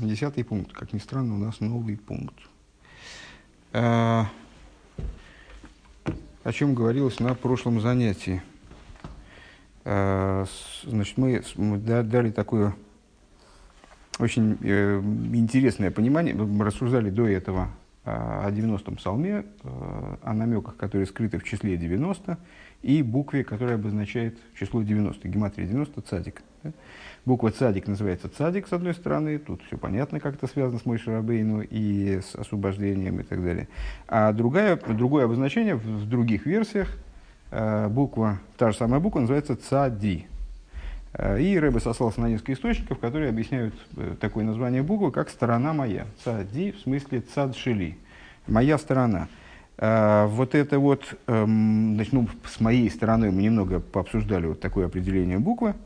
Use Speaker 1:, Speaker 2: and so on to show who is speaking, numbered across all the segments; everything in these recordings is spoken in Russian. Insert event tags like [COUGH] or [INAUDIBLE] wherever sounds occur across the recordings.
Speaker 1: Десятый пункт. Как ни странно, у нас новый пункт. А, о чем говорилось на прошлом занятии. А, значит, мы, мы дали такое очень э, интересное понимание. Мы рассуждали до этого о 90-м псалме, э, о намеках, которые скрыты в числе 90, и букве, которая обозначает число 90, гематрия 90, цадик. Да? Буква цадик называется цадик, с одной стороны, тут все понятно, как это связано с Мойшей Рабейну и с освобождением и так далее. А другая, другое обозначение в других версиях, э, буква, та же самая буква называется цади. Э, и Рэбе сослался на несколько источников, которые объясняют э, такое название буквы, как «сторона моя». Цади в смысле цадшили, моя сторона. Вот это вот, эм, значит, ну, с моей стороны мы немного пообсуждали вот такое определение буквы –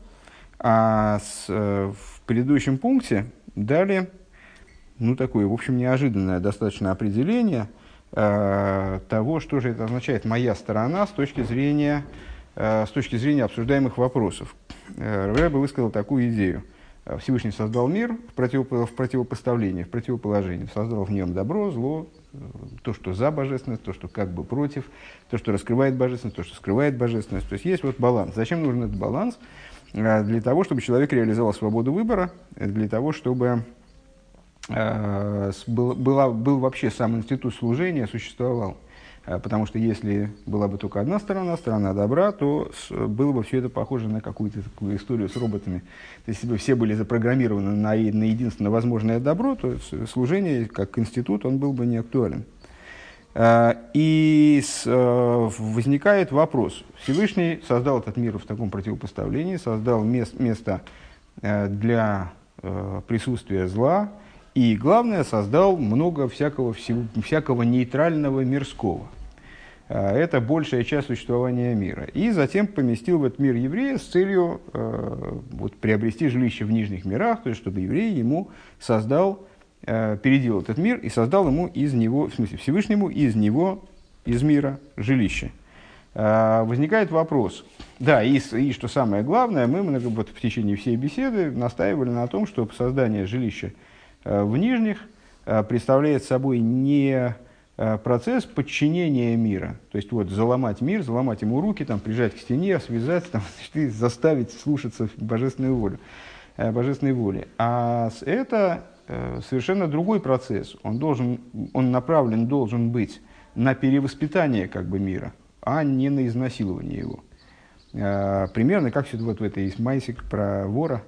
Speaker 1: а с, э, в предыдущем пункте дали ну, такое, в общем, неожиданное достаточно определение э, того, что же это означает «моя сторона» с точки зрения, э, с точки зрения обсуждаемых вопросов. Рэбе высказал такую идею. Всевышний создал мир в, противоп... в противопоставлении, в противоположении. Создал в нем добро, зло, то, что за божественность, то, что как бы против, то, что раскрывает божественность, то, что скрывает божественность. То есть есть вот баланс. Зачем нужен этот баланс? Э, для того, чтобы человек реализовал свободу выбора, э, для того, чтобы э, была, был вообще сам институт служения существовал. Потому что если была бы только одна сторона, сторона добра, то было бы все это похоже на какую-то такую историю с роботами. То есть, если бы все были запрограммированы на, на единственное возможное добро, то служение как институт, он был бы не актуален. Э, и э, возникает вопрос. Всевышний создал этот мир в таком противопоставлении, создал место э, для присутствия зла, и, главное, создал много всякого, всего, всякого нейтрального мирского. Это большая часть существования мира. И затем поместил в этот мир еврея с целью вот, приобрести жилище в нижних мирах, то есть чтобы еврей ему создал э, переделал этот мир и создал ему из него, в смысле Всевышнему, из него, из мира жилище. Э, возникает вопрос. Да, и, и что самое главное, мы много, вот, в течение всей беседы настаивали на том, что создание жилища э, в нижних э, представляет собой не э, процесс подчинения мира. То есть вот заломать мир, заломать ему руки, там, прижать к стене, связать, там, [LAUGHS] заставить слушаться божественную волю, э, божественной воли. А это Э, совершенно другой процесс. Он, должен, он направлен должен быть на перевоспитание как бы, мира, а не на изнасилование его. Э, примерно как вот в этой майсик про вора,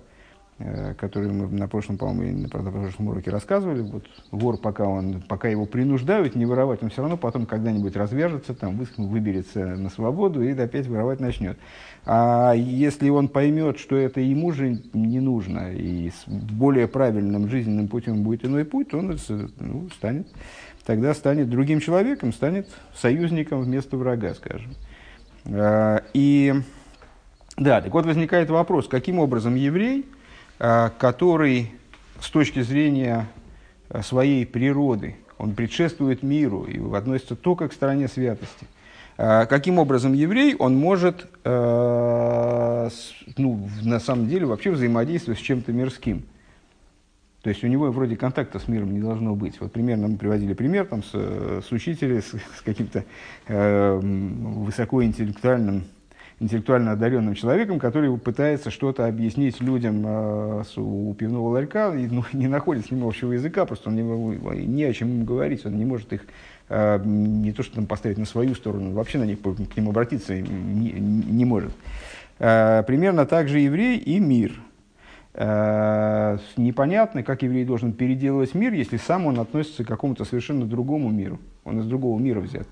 Speaker 1: Э, который мы на прошлом, по-моему, на прошлом уроке рассказывали. Вот вор, пока, он, пока его принуждают не воровать, он все равно потом когда-нибудь развяжется, там, выберется на свободу и опять воровать начнет. А если он поймет, что это ему же не нужно, и с более правильным жизненным путем будет иной путь, он ну, станет, тогда станет другим человеком, станет союзником вместо врага, скажем. А, и да, так вот возникает вопрос, каким образом еврей – который с точки зрения э, своей природы, он предшествует миру и относится только к стороне святости. Э, каким образом еврей, он может, ну, на самом деле, вообще взаимодействовать с чем-то мирским. То есть у него вроде контакта с миром не должно быть. Вот примерно мы приводили пример там, с, с учителем, с, с каким-то э, высокоинтеллектуальным интеллектуально одаренным человеком, который пытается что-то объяснить людям э, у пивного ларька и ну, [LAUGHS] не находит с ним общего языка, просто он не, не о чем им говорить, он не может их э, не то что там поставить на свою сторону, вообще на них к ним обратиться не, не может. Э, примерно так же еврей и мир. Э, непонятно, как еврей должен переделывать мир, если сам он относится к какому-то совершенно другому миру, он из другого мира взят.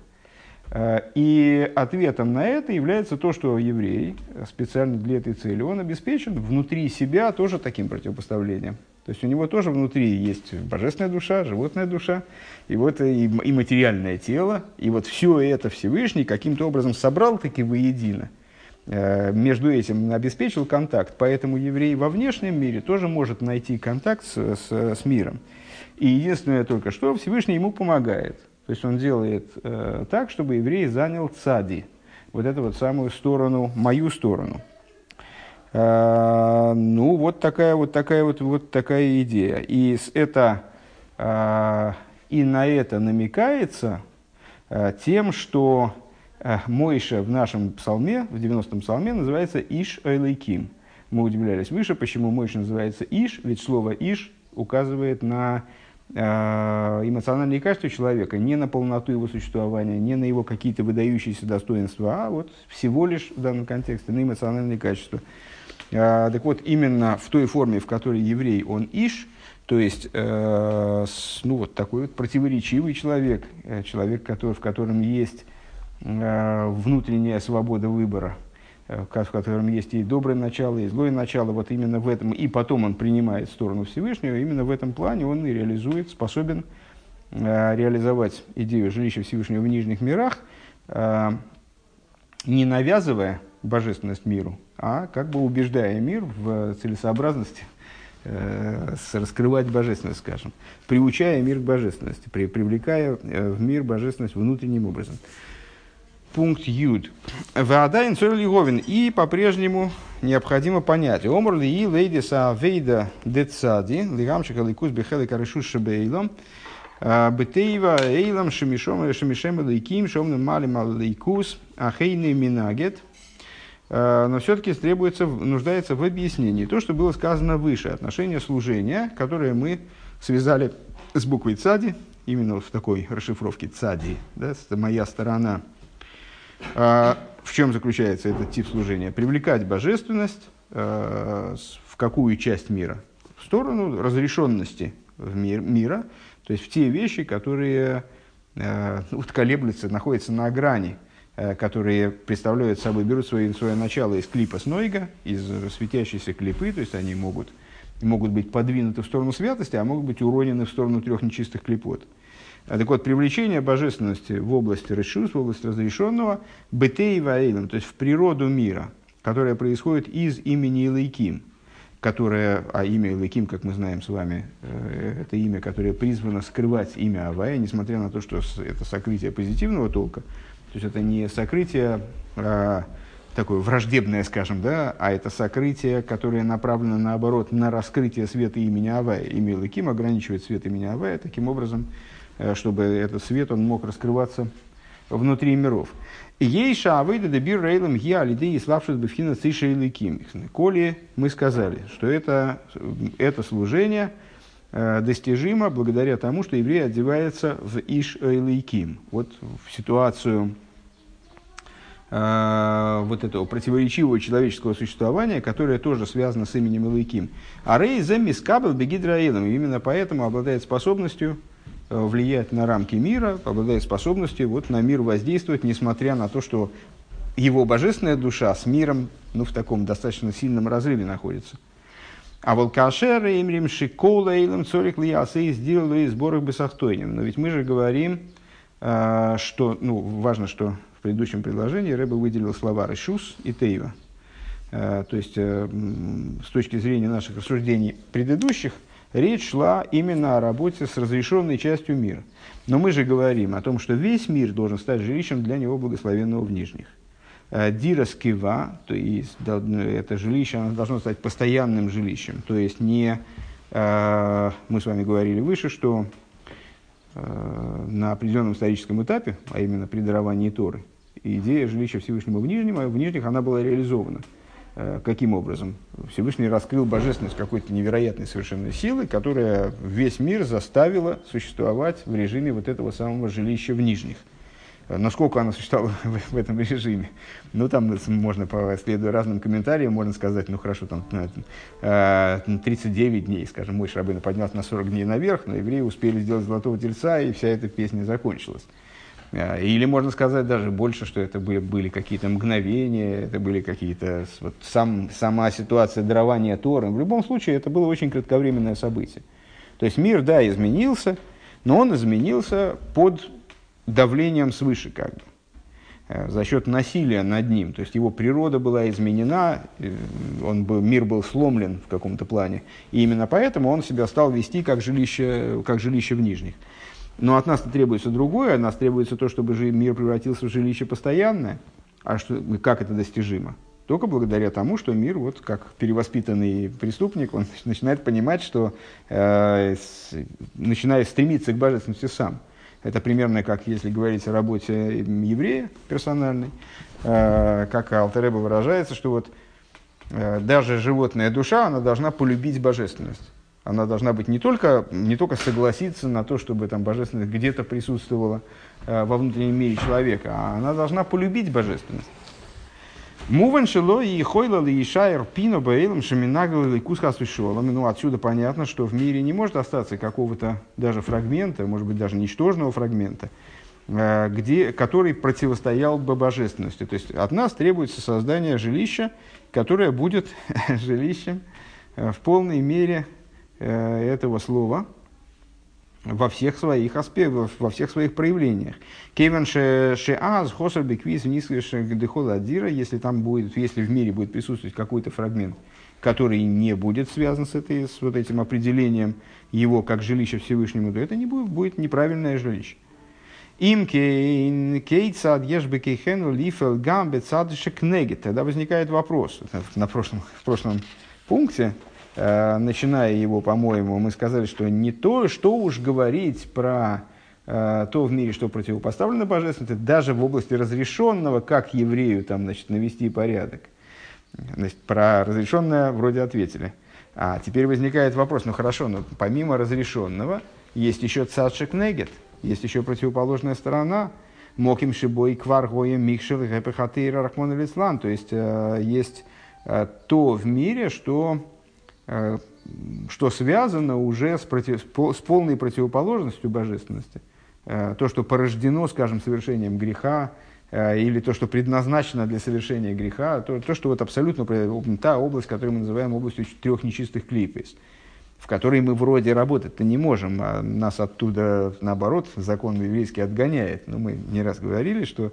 Speaker 1: Э, и ответом на это является то, что еврей специально для этой цели, он обеспечен внутри себя тоже таким противопоставлением. То есть у него тоже внутри есть божественная душа, животная душа, и вот и, и материальное тело, и вот все это Всевышний каким-то образом собрал таки воедино. Э, между этим обеспечил контакт, поэтому еврей во внешнем мире тоже может найти контакт с, с, с миром. И единственное только что Всевышний ему помогает – то есть он делает э, так, чтобы еврей занял цади, вот эту вот самую сторону, мою сторону. А, ну, вот такая вот такая вот, вот такая идея. И это, а, и на это намекается а, тем, что Мойша в нашем псалме, в 90-м псалме, называется Иш Айлайким. Мы удивлялись выше, почему Мойша называется Иш, ведь слово Иш указывает на эмоциональные качества человека, не на полноту его существования, не на его какие-то выдающиеся достоинства, а вот всего лишь в данном контексте на эмоциональные качества. А, так вот, именно в той форме, в которой еврей, он иш, то есть, э, ну, вот такой вот противоречивый человек, э, человек, который, в котором есть э, внутренняя свобода выбора, в котором есть и доброе начало, и злое начало, вот именно в этом, и потом он принимает сторону Всевышнего, именно в этом плане он и реализует, способен реализовать идею жилища Всевышнего в нижних мирах, не навязывая божественность миру, а как бы убеждая мир в целесообразности э, раскрывать божественность, скажем, приучая мир к божественности, при, привлекая э, в мир божественность внутренним образом. Пункт Юд. Ваадайн Говин. И по-прежнему необходимо понять. Омр ли и лейдиса вейда децади, лигамчика ликус бехели карышу шебейлом, э, бетейва эйлам шемишом шемишем лейким шомным малим лейкус, ахейный минагет – Э, но все-таки требуется, нуждается в объяснении. То, что было сказано выше, отношение служения, которое мы связали с буквой «цади», именно в такой расшифровке «цади», да, моя сторона. А, в чем заключается этот тип служения? Привлекать божественность э, в какую часть мира? В сторону разрешенности в мир, мира, то есть в те вещи, которые э, вот, колеблются, находятся на грани – которые представляют собой, берут свое, свое начало из клипа Снойга, из светящейся клипы, то есть они могут, могут быть подвинуты в сторону святости, а могут быть уронены в сторону трех нечистых клипот. А так вот, привлечение божественности в области решус, в области разрешенного, бетей ваилем, то есть в природу мира, которая происходит из имени Илайким, которое, а имя Илайким, как мы знаем с вами, э, это имя, которое призвано скрывать имя Авая, несмотря на то, что это сокрытие позитивного толка, то есть это не сокрытие а, такое враждебное, скажем, да, а это сокрытие, которое направлено наоборот на раскрытие света имени Авая. Имя Лаким ограничивает свет имени Авая таким образом, чтобы этот свет он мог раскрываться внутри миров. Ей шавыда дебир рейлом я лидей славшись бифхина циша и ликим. Коли мы сказали, что это, это служение – Э, достижимо благодаря тому, что еврей одевается в Иш Эйлейким. Вот в ситуацию э, вот этого противоречивого человеческого существования, которое тоже связано с именем Элейким. А Рей Мискабел Бегидраилом. Именно поэтому обладает способностью э, влиять на рамки мира, обладает способностью вот, на мир воздействовать, несмотря на то, что его божественная душа с миром ну, в таком достаточно сильном разрыве находится. А волкашер имрим шикола илам цорик лиясы сделали сборах бесахтойним. Но ведь мы же говорим, а, что, ну, важно, что в предыдущем предложении Рэбе выделил слова «решус» и «тейва». А, то есть, э, с точки зрения наших рассуждений предыдущих, речь шла именно о работе с разрешенной частью мира. Но мы же говорим о том, что весь мир должен стать жилищем для него благословенного в нижних. Э, Дира скива, то есть ну, это жилище, оно должно стать постоянным жилищем. То есть не, э, мы с вами говорили выше, что э, на определенном историческом этапе, а именно при даровании Торы, идея жилища Всевышнего в Нижнем, а в Нижних она была реализована. Каким образом? Всевышний раскрыл божественность какой-то невероятной совершенной силы, которая весь мир заставила существовать в режиме вот этого самого жилища в Нижних – Насколько она существовала [LAUGHS] в, этом режиме? Ну, там можно, следуя разным комментариям, можно сказать, ну, хорошо, там 39 э, дней, скажем, мой Шрабына поднялся на 40 дней наверх, но евреи успели сделать золотого тельца, и вся эта песня закончилась. Э, или можно сказать даже больше, что это были, были какие-то мгновения, это были какие-то... Вот сам, сама ситуация дарования Торы. В любом случае, это было очень кратковременное событие. То есть мир, да, изменился, но он изменился под давлением свыше, как бы, э, за счет насилия над ним. То есть его природа была изменена, он был, мир был сломлен в каком-то плане. И именно поэтому он себя стал вести как жилище, как жилище в нижних. Но от нас требуется другое, от нас требуется то, чтобы мир превратился в жилище постоянное. А что, как это достижимо? только благодаря тому, что мир, вот как перевоспитанный преступник, он [LAUGHS] начинает понимать, что э, с, начинает стремиться к божественности сам. Это примерно как если говорить о работе еврея персональной, э, как Алтереба выражается, что вот э, даже животная душа, она должна полюбить божественность. Она должна быть не только, не только согласиться на то, чтобы там божественность где-то присутствовала э, во внутреннем мире человека, а она должна полюбить божественность. Муван шело и хойла ли ишайр пино бейлом шаминагал или куска Ну, отсюда понятно, что в мире не может остаться какого-то даже фрагмента, может быть, даже ничтожного фрагмента, э, где, который противостоял бы божественности. То есть от нас требуется создание жилища, которое будет [LAUGHS] жилищем э, в полной мере этого слова, во всех своих аспектах, во всех своих проявлениях. Кейвен шеаз хосер беквиз адира, если там будет, если в мире будет присутствовать какой-то фрагмент, который не будет связан с, этой, с вот этим определением его как жилища Всевышнему, то это не будет, будет неправильное жилище. Им кейцад ешбекейхену лифел гамбе цадышек Тогда возникает вопрос. На прошлом, в прошлом пункте Э, начиная его, по-моему, мы сказали, что не то, что уж говорить про э, то в мире, что противопоставлено божественности, даже в области разрешенного, как еврею там, значит, навести порядок. Значит, про разрешенное вроде ответили. А теперь возникает вопрос, ну хорошо, но помимо разрешенного есть еще цадшик негет, есть еще противоположная сторона, моким шибой кваргоем микшел гэпехатейра рахмон То есть э, есть э, то в мире, что Э, что связано уже с, против, с полной противоположностью божественности. Э, то, что порождено, скажем, совершением греха, э, или то, что предназначено для совершения греха, то, то что вот абсолютно та область, которую мы называем областью трех нечистых клипес, в которой мы вроде работать-то не можем, а нас оттуда, наоборот, закон еврейский отгоняет. Но мы не раз говорили, что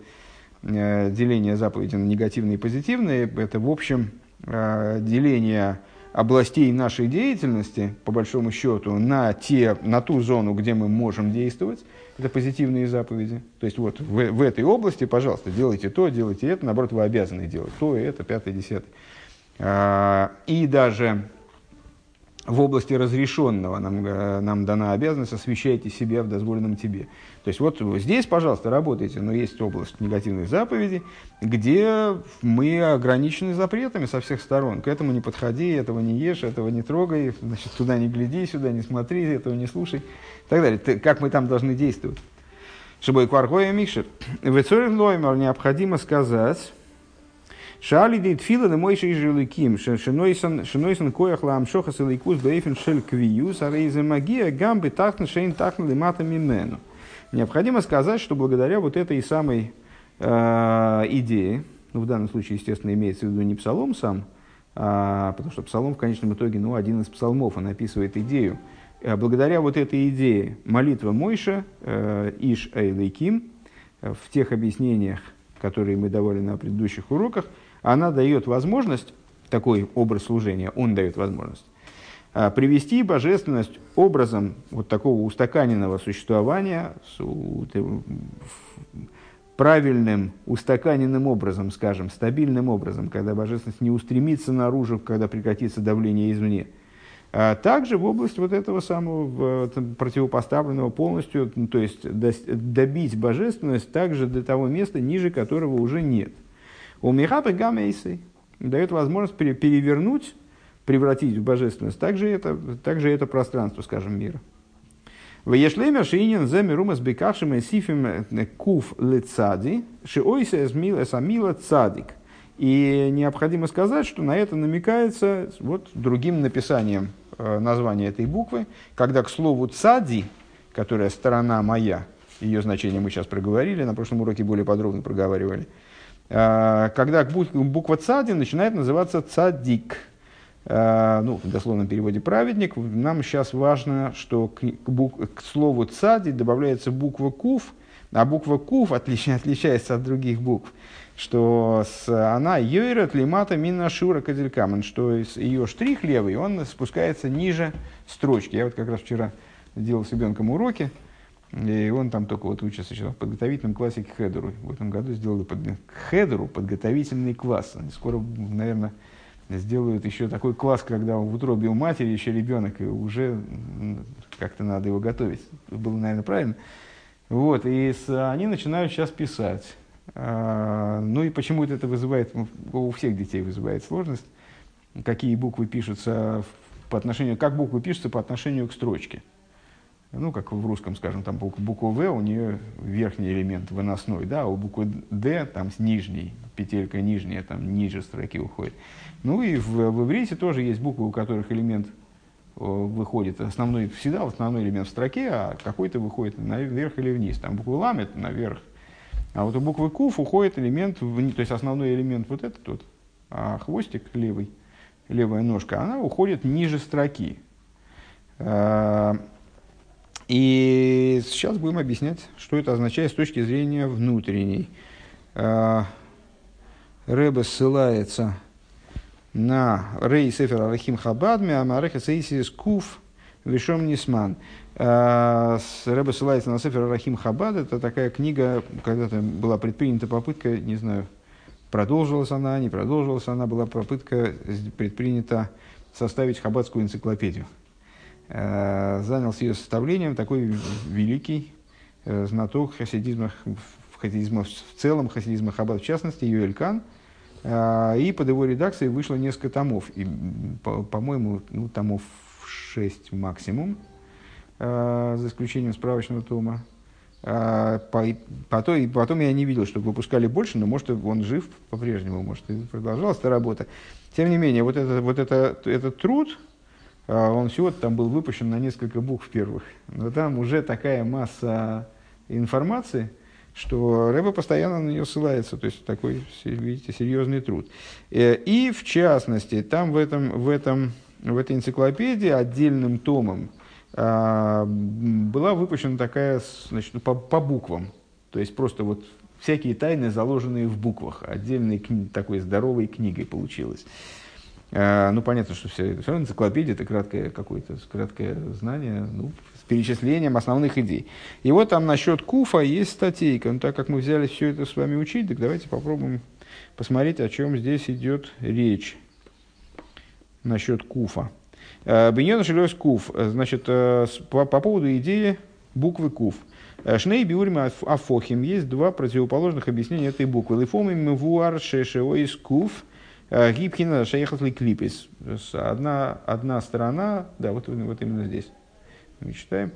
Speaker 1: деление заповеди на негативные и позитивные – это, в общем, деление областей нашей деятельности, по большому счету, на, те, на ту зону, где мы можем действовать, это позитивные заповеди. То есть вот в, в этой области, пожалуйста, делайте то, делайте это, наоборот, вы обязаны делать то, это, пятое, десятое. А, и даже в области разрешенного нам, э, нам дана обязанность освещайте себя в дозволенном тебе. То есть вот здесь, пожалуйста, работайте, но есть область негативных заповедей, где мы ограничены запретами со всех сторон. К этому не подходи, этого не ешь, этого не трогай, значит, туда не гляди, сюда не смотри, этого не слушай и так далее. Как мы там должны действовать? Шибой кваргоя микшер. В лоймер необходимо сказать, Шали дит фила на мой шей жиликим, шинойсан коях лам шохас и лейкус бейфен квиюс, а рейзе магия гамбы тахна шейн тахна лимата мимену. Необходимо сказать, что благодаря вот этой самой э, идее, ну, в данном случае, естественно, имеется в виду не псалом сам, а, потому что псалом в конечном итоге, ну, один из псалмов, он описывает идею. А благодаря вот этой идее молитва Мойша, э, Иш Эйлейким, в тех объяснениях, которые мы давали на предыдущих уроках, она дает возможность, такой образ служения, он дает возможность, а, привести божественность образом вот такого устаканенного существования, правильным, устаканенным образом, скажем, стабильным образом, когда божественность не устремится наружу, когда прекратится давление извне. А также в область вот этого самого противопоставленного полностью, то есть добить божественность также до того места, ниже которого уже нет – у Михапы Гамейсы дает возможность перевернуть, превратить в божественность также это, также это пространство, скажем, мира. В Ешлемер Шиинин Земирума с Бекашем и Сифим э, Куф Лецади, Шиойса Эсмила Самила Цадик. И необходимо сказать, что на это намекается вот другим написанием э, названия этой буквы, когда к слову цади, которая сторона моя, ее значение мы сейчас проговорили, на прошлом уроке более подробно проговаривали, когда буква цади начинает называться цадик. А, ну, в дословном переводе праведник. Нам сейчас важно, что к, к слову цади добавляется буква куф, а буква куф отлич, отличается от других букв, что с, она йойрат лимата мина шура кадилькамен, что ее штрих левый, он спускается ниже строчки. Я вот как раз вчера делал с ребенком уроки, И он там только вот учится сейчас в подготовительном классе к хедеру. В этом году сделали под, к хедеру подготовительный класс. Они скоро, наверное, сделают еще такой класс, когда в утробе у матери еще ребенок, и уже как-то надо его готовить. Было, наверное, правильно. Вот, и с, они начинают сейчас писать. А, ну и почему-то это вызывает, у всех детей вызывает сложность, какие буквы пишутся по отношению, как буквы пишутся по отношению к строчке. Ну, как в русском, скажем, там буква В, у нее верхний элемент выносной, да, а у буквы Д там с нижней, петелька нижняя, там ниже строки уходит. Ну и в, в иврите тоже есть буквы, у которых элемент выходит основной, всегда основной элемент в строке, а какой-то выходит наверх или вниз. Там буквы лам это наверх. А вот у буквы куф уходит элемент, вниз, то есть основной элемент вот этот вот, а хвостик левый, левая ножка, она уходит ниже строки. И сейчас будем объяснять, что это означает с точки зрения внутренней. А, Рэбе ссылается на Рей Сефер Алахим Хабадми, Амареха Сейсис Куф Вишом Нисман. А, Рэба ссылается на Сефер Алахим Хабад. Это такая книга, когда-то была предпринята попытка, не знаю, продолжилась она, не продолжилась она, была попытка предпринята составить хаббатскую энциклопедию. А, занялся ее составлением такой великий э, знаток хасидизма, хасидизма в целом, хасидизма Хаббат в частности, Юэль Кан – а, и под его редакцией вышло несколько томов. И, по- по-моему, ну, томов 6 максимум, за исключением справочного тома. Потом, потом я не видел, что выпускали больше, но может он жив по-прежнему, может и продолжалась эта работа. Тем не менее, вот, это, вот это, этот труд, он всего там был выпущен на несколько букв первых. Но там уже такая масса информации, что Рэба постоянно на нее ссылается, то есть такой, видите, серьезный труд. Э, и в частности, там в, этом, в, этом, в этой энциклопедии отдельным томом а, была выпущена такая, значит, по, по буквам, то есть просто вот всякие тайны, заложенные в буквах, отдельной такой здоровой книгой получилось. А, ну, понятно, что все, все равно энциклопедия – это краткое какое-то краткое знание, ну, перечислением основных идей. И вот там насчет Куфа есть статейка. Ну, так как мы взяли все это с вами учить, так давайте попробуем посмотреть, о чем здесь идет речь насчет Куфа. Э, Беньон Шелес Куф. Значит, э, по, по поводу идеи буквы Куф. Э, Шней биурим афохим. Есть два противоположных объяснения этой буквы. Лифомим мвуар шешеоис куф. Гибхина шейхат клипис. Одна, одна сторона, да, вот, вот именно здесь мы читаем.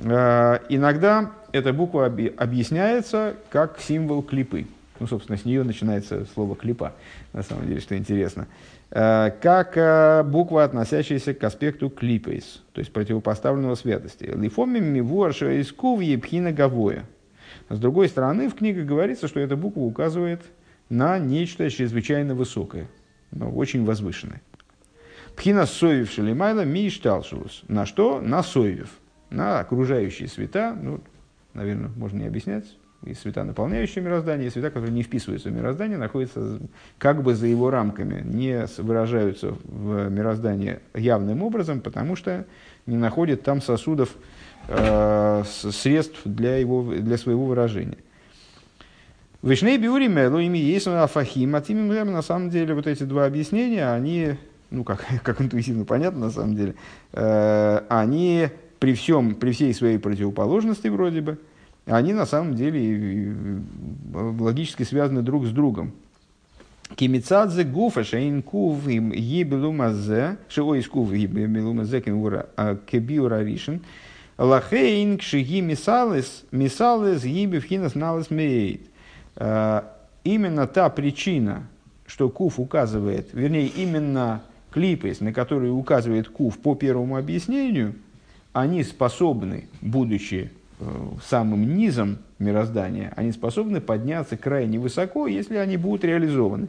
Speaker 1: Э, иногда эта буква объясняется как символ клипы. Ну, собственно, с нее начинается слово клипа, на самом деле, что интересно. Э, как э, буква, относящаяся к аспекту клипейс, то есть противопоставленного святости. Лифомим мивуарша искув епхина гавоя. С другой стороны, в книге говорится, что эта буква указывает на нечто чрезвычайно высокое, но очень возвышенное. Пхина соев ми шталшулус. На что? На соев. На окружающие света. Ну, наверное, можно не объяснять. И света, наполняющие мироздание, и света, которые не вписываются в мироздание, находятся как бы за его рамками, не выражаются в мироздании явным образом, потому что не находят там сосудов, э, средств для, его, для своего выражения. Вишней биури мелу ими есть афахим, а тем на самом деле вот эти два объяснения, они ну, как, [LAUGHS] как интуитивно понятно на самом деле, э, они при всем, при всей своей противоположности вроде бы, они на самом деле логически связаны друг с другом. Кимицадзе гуфа шейн кув им ебелумазе, шиой из кув ебелумазе кебиура ришен, лахейн кшиги мисалес, мисалес ебевхинас налес мейт. Э, именно та причина, что куф указывает, вернее, именно клипы, на которые указывает Кув по первому объяснению, они способны, будучи э, самым низом мироздания, они способны подняться крайне высоко, если они будут реализованы.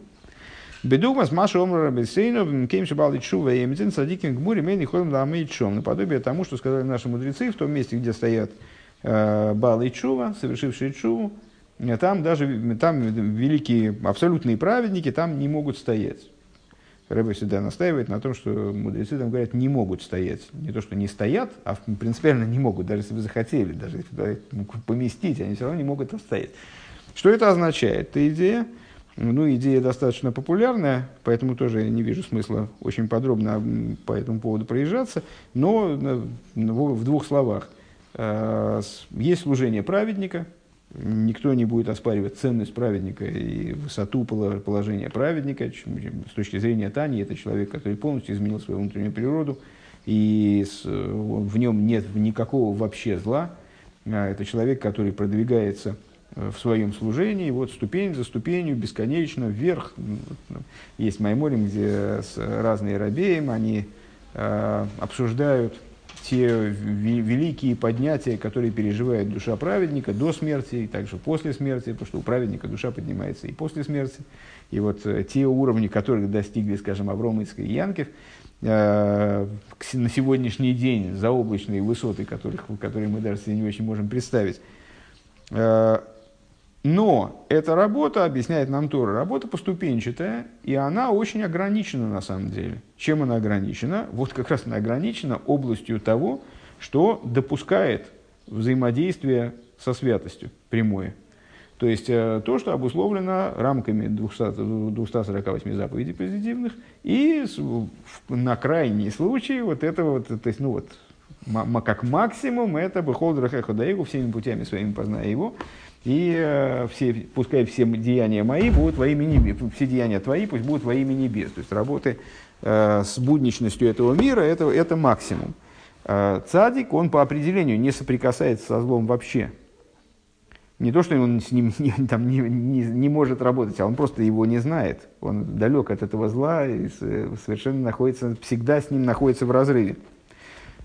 Speaker 1: Бедугмас Маша Омра Бесейну, Кейм Шабалит Шува Садикин Гмури Мейни Ходом Ламейт Шом. Наподобие тому, что сказали наши мудрецы, в том месте, где стоят э, Бал и Чува, совершившие Чуву, там даже там великие абсолютные праведники там не могут стоять. Рэбе всегда настаивает на том, что мудрецы там говорят, не могут стоять. Не то, что не стоят, а принципиально не могут, даже если бы захотели, даже если поместить, они все равно не могут стоять. Что это означает? Это идея, ну, идея достаточно популярная, поэтому тоже не вижу смысла очень подробно по этому поводу проезжаться, но в двух словах. Э, есть служение праведника, никто не будет оспаривать ценность праведника и высоту положения праведника. С точки зрения Тани, это человек, который полностью изменил свою внутреннюю природу, и в нем нет никакого вообще зла. А это человек, который продвигается э, в своем служении, вот ступень за ступенью, бесконечно, вверх. Есть Майморим, где разные рабеем они э, обсуждают те великие поднятия, которые переживает душа праведника до смерти и также после смерти, потому что у праведника душа поднимается и после смерти. И вот э, те уровни, которых достигли, скажем, Аврома и Янкев, э, на сегодняшний день заоблачные высоты, которых, которые мы даже себе не очень можем представить, э, но эта работа, объясняет нам Тора, работа поступенчатая, и она очень ограничена на самом деле. Чем она ограничена? Вот как раз она ограничена областью того, что допускает взаимодействие со святостью прямое. То есть э, то, что обусловлено рамками 200, 248 заповедей позитивных, и на крайний случай вот это вот, то есть, ну вот, как максимум, это бы холдер Даегу всеми путями своими позная его, и э, все, пускай все деяния мои будут во имя небес, все деяния твои пусть будут во имя небес. То есть работы э, с будничностью этого мира это, это максимум. Э, цадик, он по определению не соприкасается со злом вообще. Не то, что он с ним [LAUGHS] не, там, не, не, не может работать, а он просто его не знает. Он далек от этого зла и совершенно находится, всегда с ним находится в разрыве.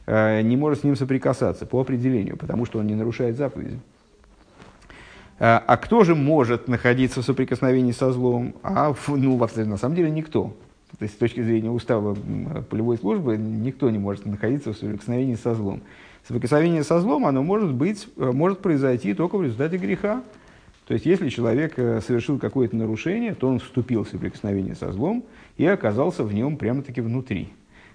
Speaker 1: Не может с ним соприкасаться по определению, потому что он не нарушает заповеди. А, а кто же может находиться в соприкосновении со злом? А, ну, на самом деле никто. То есть, с точки зрения устава полевой службы, никто не может находиться в соприкосновении со злом. Соприкосновение со злом, оно может, быть, э, может произойти только в результате греха. То есть, если человек э, совершил какое-то нарушение, то он вступил в соприкосновение со злом и оказался в нем прямо-таки внутри.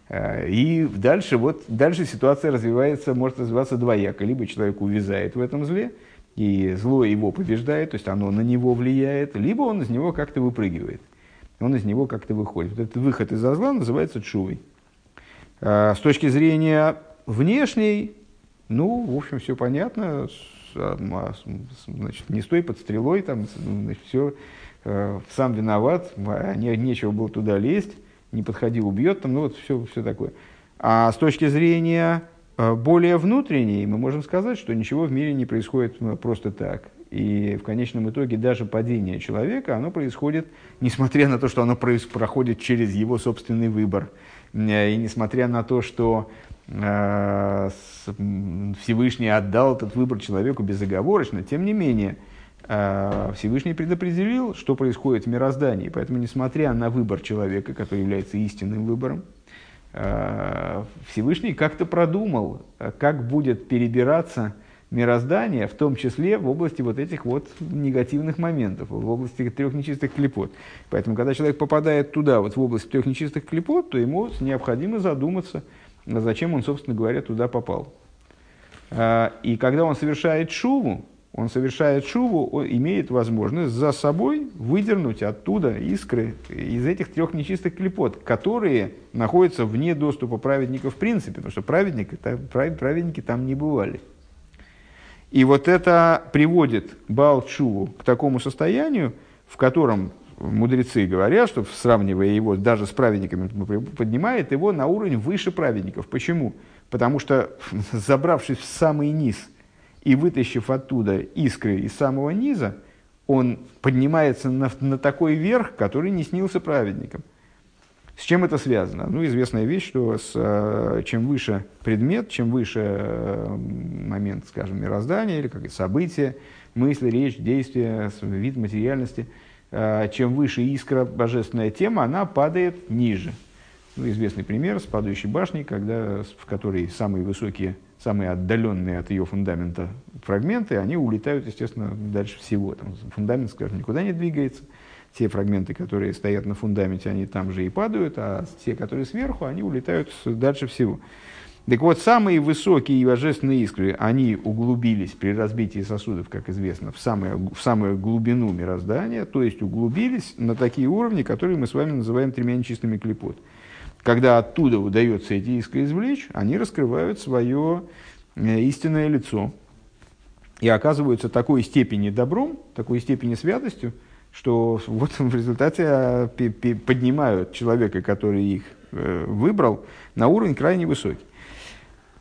Speaker 1: Э, и дальше, вот, дальше ситуация развивается, может развиваться двояко. Либо человек увязает в этом зле, и зло его побеждает, то есть оно на него влияет, либо он из него как-то выпрыгивает, он из него как-то выходит. Вот этот выход из зла называется чувой. А, с точки зрения внешней, ну, в общем, все понятно, а, значит, не стой под стрелой, там, значит, все, э, сам виноват, а не, нечего было туда лезть, не подходи, убьет, там, ну, вот все, все такое. А с точки зрения а, более внутренней, мы можем сказать, что ничего в мире не происходит ну, просто так. И в конечном итоге даже падение человека, оно происходит, несмотря на то, что оно проходит через его собственный выбор. И несмотря на то, что э, Всевышний отдал этот выбор человеку безоговорочно, тем не менее, э, Всевышний предопределил, что происходит в мироздании. Поэтому, несмотря на выбор человека, который является истинным выбором, Э, Всевышний как-то продумал, э, как будет перебираться мироздание, в том числе в области вот этих вот негативных моментов, в области трех нечистых клепот. Поэтому, когда человек попадает туда, вот в область трех нечистых клепот, то ему необходимо задуматься, зачем он, собственно говоря, туда попал. Э, и когда он совершает шуву, он совершает шуву, он имеет возможность за собой выдернуть оттуда искры из этих трех нечистых клепот, которые находятся вне доступа праведников в принципе, потому что праведники, праведники там не бывали. И вот это приводит Балчуву к такому состоянию, в котором мудрецы говорят, что сравнивая его даже с праведниками, поднимает его на уровень выше праведников. Почему? Потому что, [LAUGHS] забравшись в самый низ – и вытащив оттуда искры из самого низа, он поднимается на, на такой верх, который не снился праведникам. С чем это связано? Ну, известная вещь, что с, э, чем выше предмет, чем выше э, момент, скажем, мироздания или как событие, мысли, речь, действие, вид материальности, э, чем выше искра, божественная тема, она падает ниже. Ну, известный пример с падающей башней, когда, в которой самые высокие самые отдаленные от ее фундамента фрагменты, они улетают, естественно, дальше всего. Там фундамент, скажем, никуда не двигается. те фрагменты, которые стоят на фундаменте, они там же и падают, а те, которые сверху, они улетают дальше всего. Так вот, самые высокие и божественные искры, они углубились при разбитии сосудов, как известно, в, самую, в самую глубину мироздания, то есть углубились на такие уровни, которые мы с вами называем тремя нечистыми клепот. Когда оттуда удается эти искры извлечь, они раскрывают свое э, истинное лицо и оказываются такой степени добром, такой степени святостью, что вот в результате а, поднимают человека, который их э, выбрал, на уровень крайне высокий.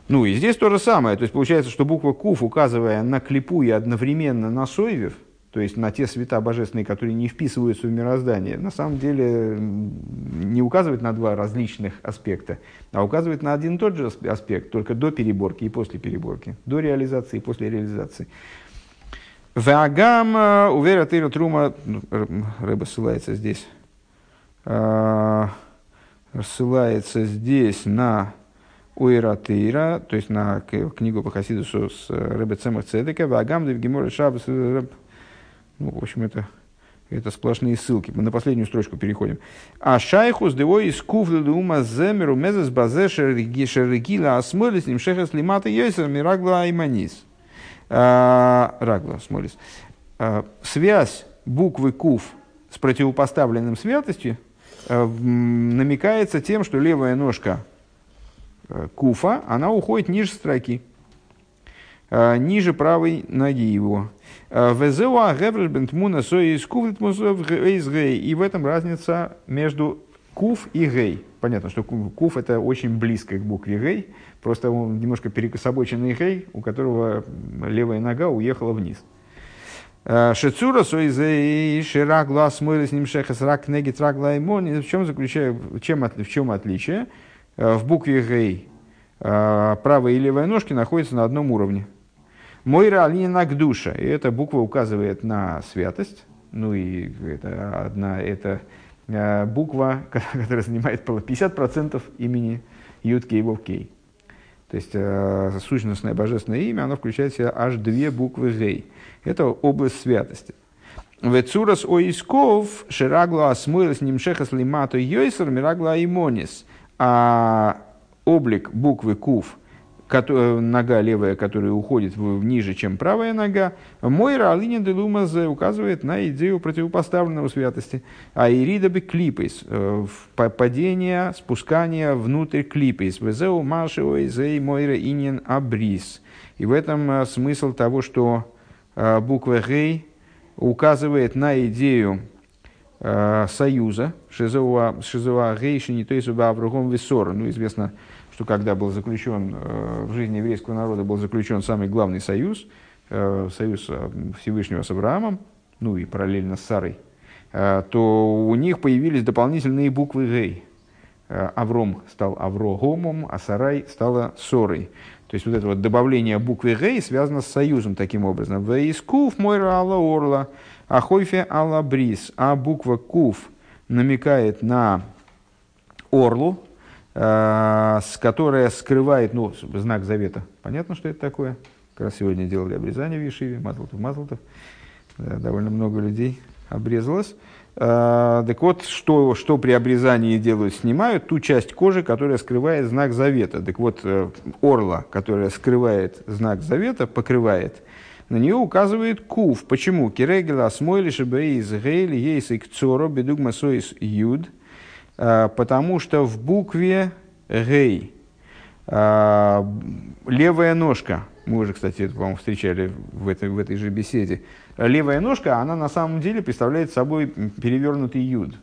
Speaker 1: Ну и здесь то же самое. То есть получается, что буква Куф, указывая на клипу и одновременно на Сойвев, то есть на те света божественные, которые не вписываются в мироздание, на самом деле не указывает на два различных аспекта, а указывает на один и тот же аспект, только до переборки и после переборки, до реализации и после реализации. Вагам э, уверя тыра трума, ну, рыба ссылается здесь, э, ссылается здесь на Уиратыра, то есть на книгу по Хасидусу с э, Рэбе Цемах Цедека, Вагам Девгемор Шабас, ну, в общем, это, это сплошные ссылки. Мы на последнюю строчку переходим. А шайхус дево из кувлы ума земеру мезес базе шерегила осмолис ним шехас лимата йойсер мирагла айманис. А, рагла, смолис. А, связь буквы кув с противопоставленным святостью э, намекается тем, что левая ножка Э, куфа, она уходит ниже строки, ниже правой ноги его. Э, и в этом разница между куф и гей. Понятно, что куф это очень близко к букве гей, просто он немножко перекособоченный гей, у которого левая нога уехала вниз. Шецура сойзей ширагла смойлес ним шехас рак неги трагла В чем заключается, в чем, в чем отличие? Э, в букве Гей э, правая и левая ножки находятся на одном уровне. Мойра алина душа. И эта буква указывает на святость. Ну и это одна, это э, буква, [LAUGHS] которая занимает 50% имени Юткей и Вовкей. То есть сущностное божественное имя, оно включает в себя аж две буквы Гей. Это область святости. Вецурас оисков ширагла осмоилась нимшехас лимато йойсер мирагла имонис – а облик буквы Кув, нога левая, которая уходит в, ниже, чем правая нога, мой Ралинин де Лумазе указывает на идею противопоставленного святости. А Ирида бы клипейс, э, падение, спускание внутрь клипейс. Везеу маши ойзей мойра инин абрис. И в этом э, смысл того, что э, буква Гей указывает на идею Э, союза Шизуа Гейшини, то есть Авругом Висора. Ну, известно, что когда был заключен э, в жизни еврейского народа был заключен самый главный союз, э, союз Всевышнего с Авраамом, ну и параллельно с Сарой, то у них появились дополнительные буквы Гей. Авром стал Аврогомом, а Сарай стала Сорой. То есть вот это вот добавление буквы Гей связано с союзом таким образом. Вейскув мойра алла орла. А хойфе алабрис, а буква куф намекает на орлу, э, с которая скрывает, ну, знак завета. Понятно, что это такое? Как раз сегодня делали обрезание в Ешиве, Мазлтов, Мазлтов. Да, довольно много людей обрезалось. Э, так вот, что, что при обрезании делают? Снимают ту часть кожи, которая скрывает знак завета. Так вот, э, орла, которая скрывает знак завета, покрывает – на нее указывает кув. Почему? Кирегела смойли шебеиз гейли ейс кцоро бедугма соис юд. А, потому что в букве гей а, левая ножка, мы уже, кстати, это, по-моему, встречали в этой, в этой же беседе, левая ножка, она на самом деле представляет собой перевернутый юд.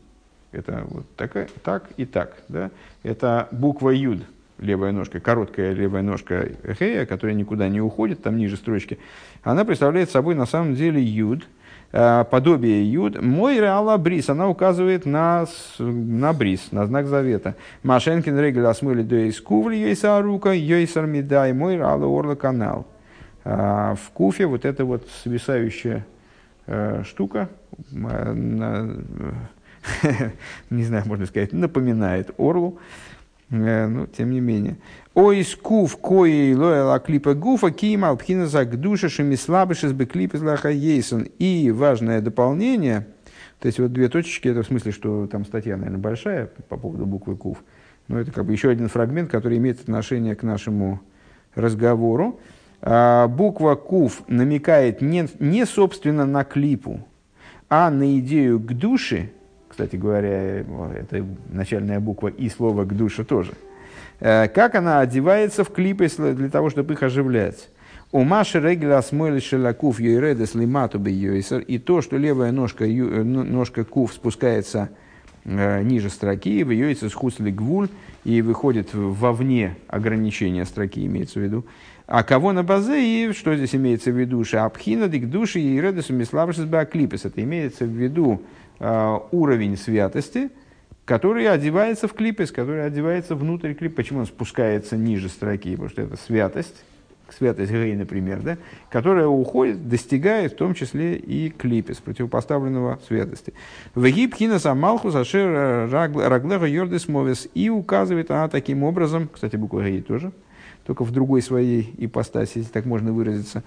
Speaker 1: Это вот так, так и так. Да? Это буква юд левая ножка, короткая левая ножка хея, которая никуда не уходит, там ниже строчки, она представляет собой на самом деле юд, э, подобие юд. Мой реала брис, она указывает на, на брис, на знак завета. Машенкин регель осмыли до искувли ейса рука, ейсар медай, мой реала орла канал. А в куфе вот эта вот свисающая э, штука, э, [LAUGHS] не знаю, можно сказать, напоминает орлу. Э, ну, тем не менее. Ой, скуф, кои, лоэла клипа гуфа, кима, пхина за душа, шемислабышес бы клип из лаха ейсон. И важное дополнение То есть вот две точечки, это в смысле, что там статья, наверное, большая по поводу буквы КУФ. Но это как бы еще один фрагмент, который имеет отношение к нашему разговору. А, буква КУФ намекает не, не собственно на клипу, а на идею к душе. Кстати говоря, это начальная буква и слово к душе тоже. Э, как она одевается в клипы для того, чтобы их оживлять. У Маши Регля смойли шелакуф юйредес лимату И то, что левая ножка, э, ножка куф спускается э, ниже строки, в йойце схусли гвуль и выходит вовне ограничения строки, имеется в виду. А кого на базе, и что здесь имеется в виду? Шапхина дик души и редесу миславшис баклипес. Это имеется в виду уровень святости, который одевается в клипес, который одевается внутрь клипа. Почему он спускается ниже строки? Потому что это святость, святость Грей, например, да, которая уходит, достигает в том числе и клипес, противопоставленного святости. Вегиб хинаса малхус ашер раглега йордес мовес. И указывает она таким образом, кстати, буква Грей тоже, только в другой своей ипостаси, если так можно выразиться.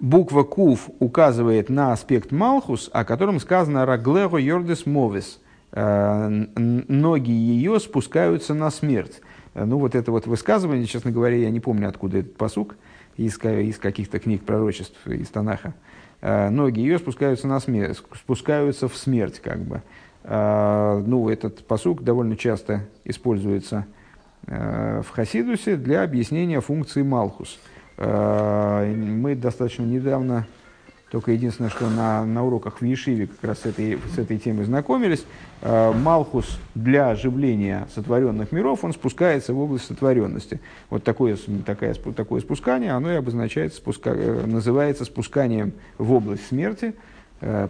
Speaker 1: Буква Кув указывает на аспект Малхус, о котором сказано «Раглего йордес мовес». Э, ноги ее спускаются на смерть. Э, ну, вот это вот высказывание, честно говоря, я не помню, откуда этот посук, из, из каких-то книг пророчеств, из Танаха. Э, ноги ее спускаются на смерть, спускаются в смерть, как бы. Ну, этот посук довольно часто используется в Хасидусе для объяснения функции Малхус – мы достаточно недавно, только единственное, что на, на уроках в Ешиве как раз с этой, с этой темой знакомились, э, Малхус для оживления сотворенных миров, он спускается в область сотворенности. Вот такое, такое, такое спускание, оно и обозначает, спуска, э, называется спусканием в область смерти,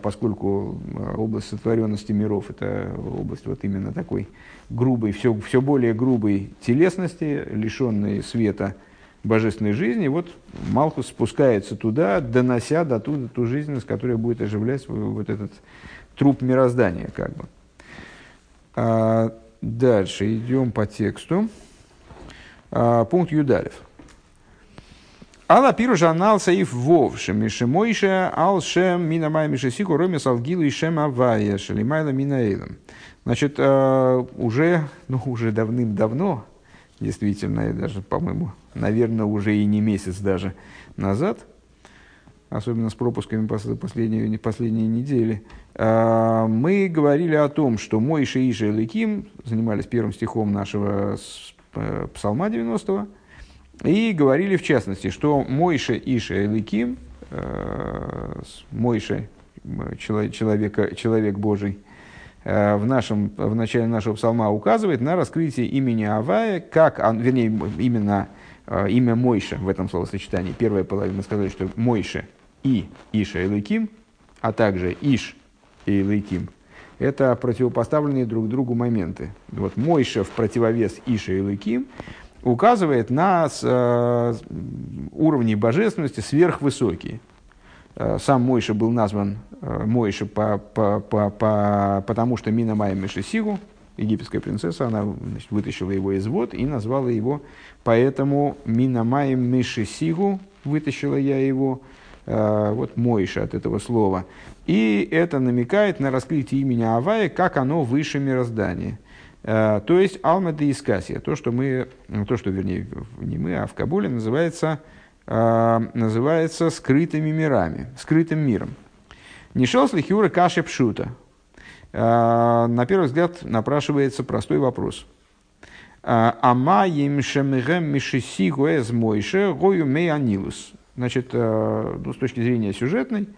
Speaker 1: поскольку область сотворенности миров – это область вот именно такой грубой, все, все более грубой телесности, лишенной света – божественной жизни, вот Малхус спускается туда, донося до туда ту жизненность, которая будет оживлять вот этот труп мироздания, как бы. А, дальше идем по тексту. А, пункт Юдалев. Алла пируша анал саиф вов шемишемойше ал шем минамай мишесику ромис алгилу и шем авая шелимайла минаэлем. Значит, а, уже, ну, уже давным-давно, действительно, даже, по-моему, наверное, уже и не месяц даже назад, особенно с пропусками последней, последней недели, а, мы говорили о том, что Мой Иша и Ликим занимались первым стихом нашего э, псалма 90 и говорили в частности, что Мойша Иша Ликим, э, Мойша, человек, человек Божий, в, нашем, в начале нашего псалма указывает на раскрытие имени Авая, как, вернее, именно э, имя Мойша в этом словосочетании. Первая половина мы сказали, что Мойша и Иша Элыким, а также Иш и Элыким – это противопоставленные друг другу моменты. Вот Мойша в противовес Иша и Элыким указывает на э, уровни божественности сверхвысокие. Э, сам Мойша был назван Э, Мойша, по, по, по, по, потому что Мина Майя Мишесигу, египетская принцесса, она значит, вытащила его из вод и назвала его, поэтому Мина Майя Мишесигу, вытащила я его, э, вот Мойша от этого слова. И это намекает на раскрытие имени Авая, как оно выше мироздания. То есть Алма де Искасия, то, что мы, то, что, вернее, не мы, а в Кабуле называется, называется скрытыми мирами, скрытым миром. Не шел слихиура каши пшута. А, на первый взгляд напрашивается простой вопрос. А, Ама им шемгем мишиси гоэз мойше гою мей анилус. Значит, а, ну, с точки зрения сюжетной,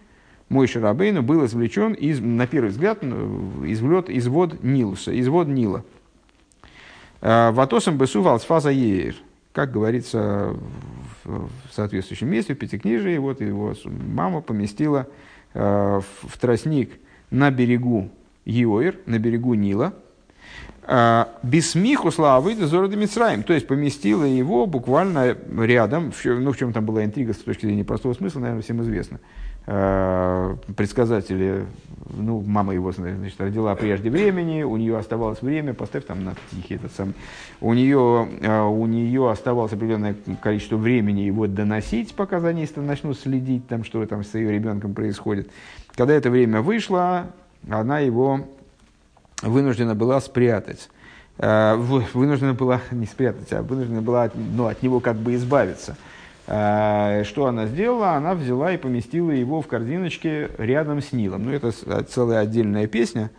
Speaker 1: Мойша Рабейну был извлечен, из, на первый взгляд, ну, извлет из вод Нилуса, из вод Нила. Ватосом бесу валсфаза еер. Как говорится в соответствующем месте, в Пятикнижии, вот его мама поместила Э, в тростник на берегу Йоир, на берегу Нила, э, Бесмиху славы Зорода Мицраим, то есть поместила его буквально рядом, ну в чем там была интрига с точки зрения простого смысла, наверное, всем известно. Э, предсказатели, ну, мама его, значит, родила прежде времени, у нее оставалось время, поставь там на тихий этот самый, у нее, э, у нее оставалось определенное количество времени его доносить, пока за ней начнут следить, там, что там с ее ребенком происходит. Когда это время вышло, она его вынуждена была спрятать. Э, вынуждена была не спрятать, а вынуждена была ну, от него как бы избавиться. Э, что она сделала? Она взяла и поместила его в корзиночке рядом с Нилом. Ну, это целая отдельная песня.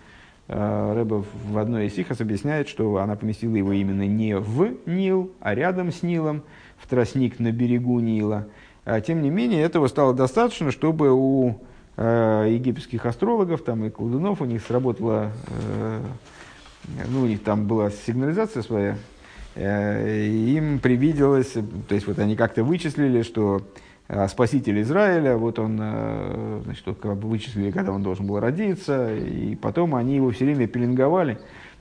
Speaker 1: Э, Рэба в одной из стихов объясняет, что она поместила его именно не в Нил, а рядом с Нилом, в тростник на берегу Нила. Тем не менее, этого стало достаточно, чтобы у египетских астрологов там, и колдунов у них сработала ну, у них там была сигнализация своя, им привиделось, то есть вот они как-то вычислили, что э, спаситель Израиля, вот он, э, значит, как вычислили, когда он должен был родиться, и потом они его все время пеленговали,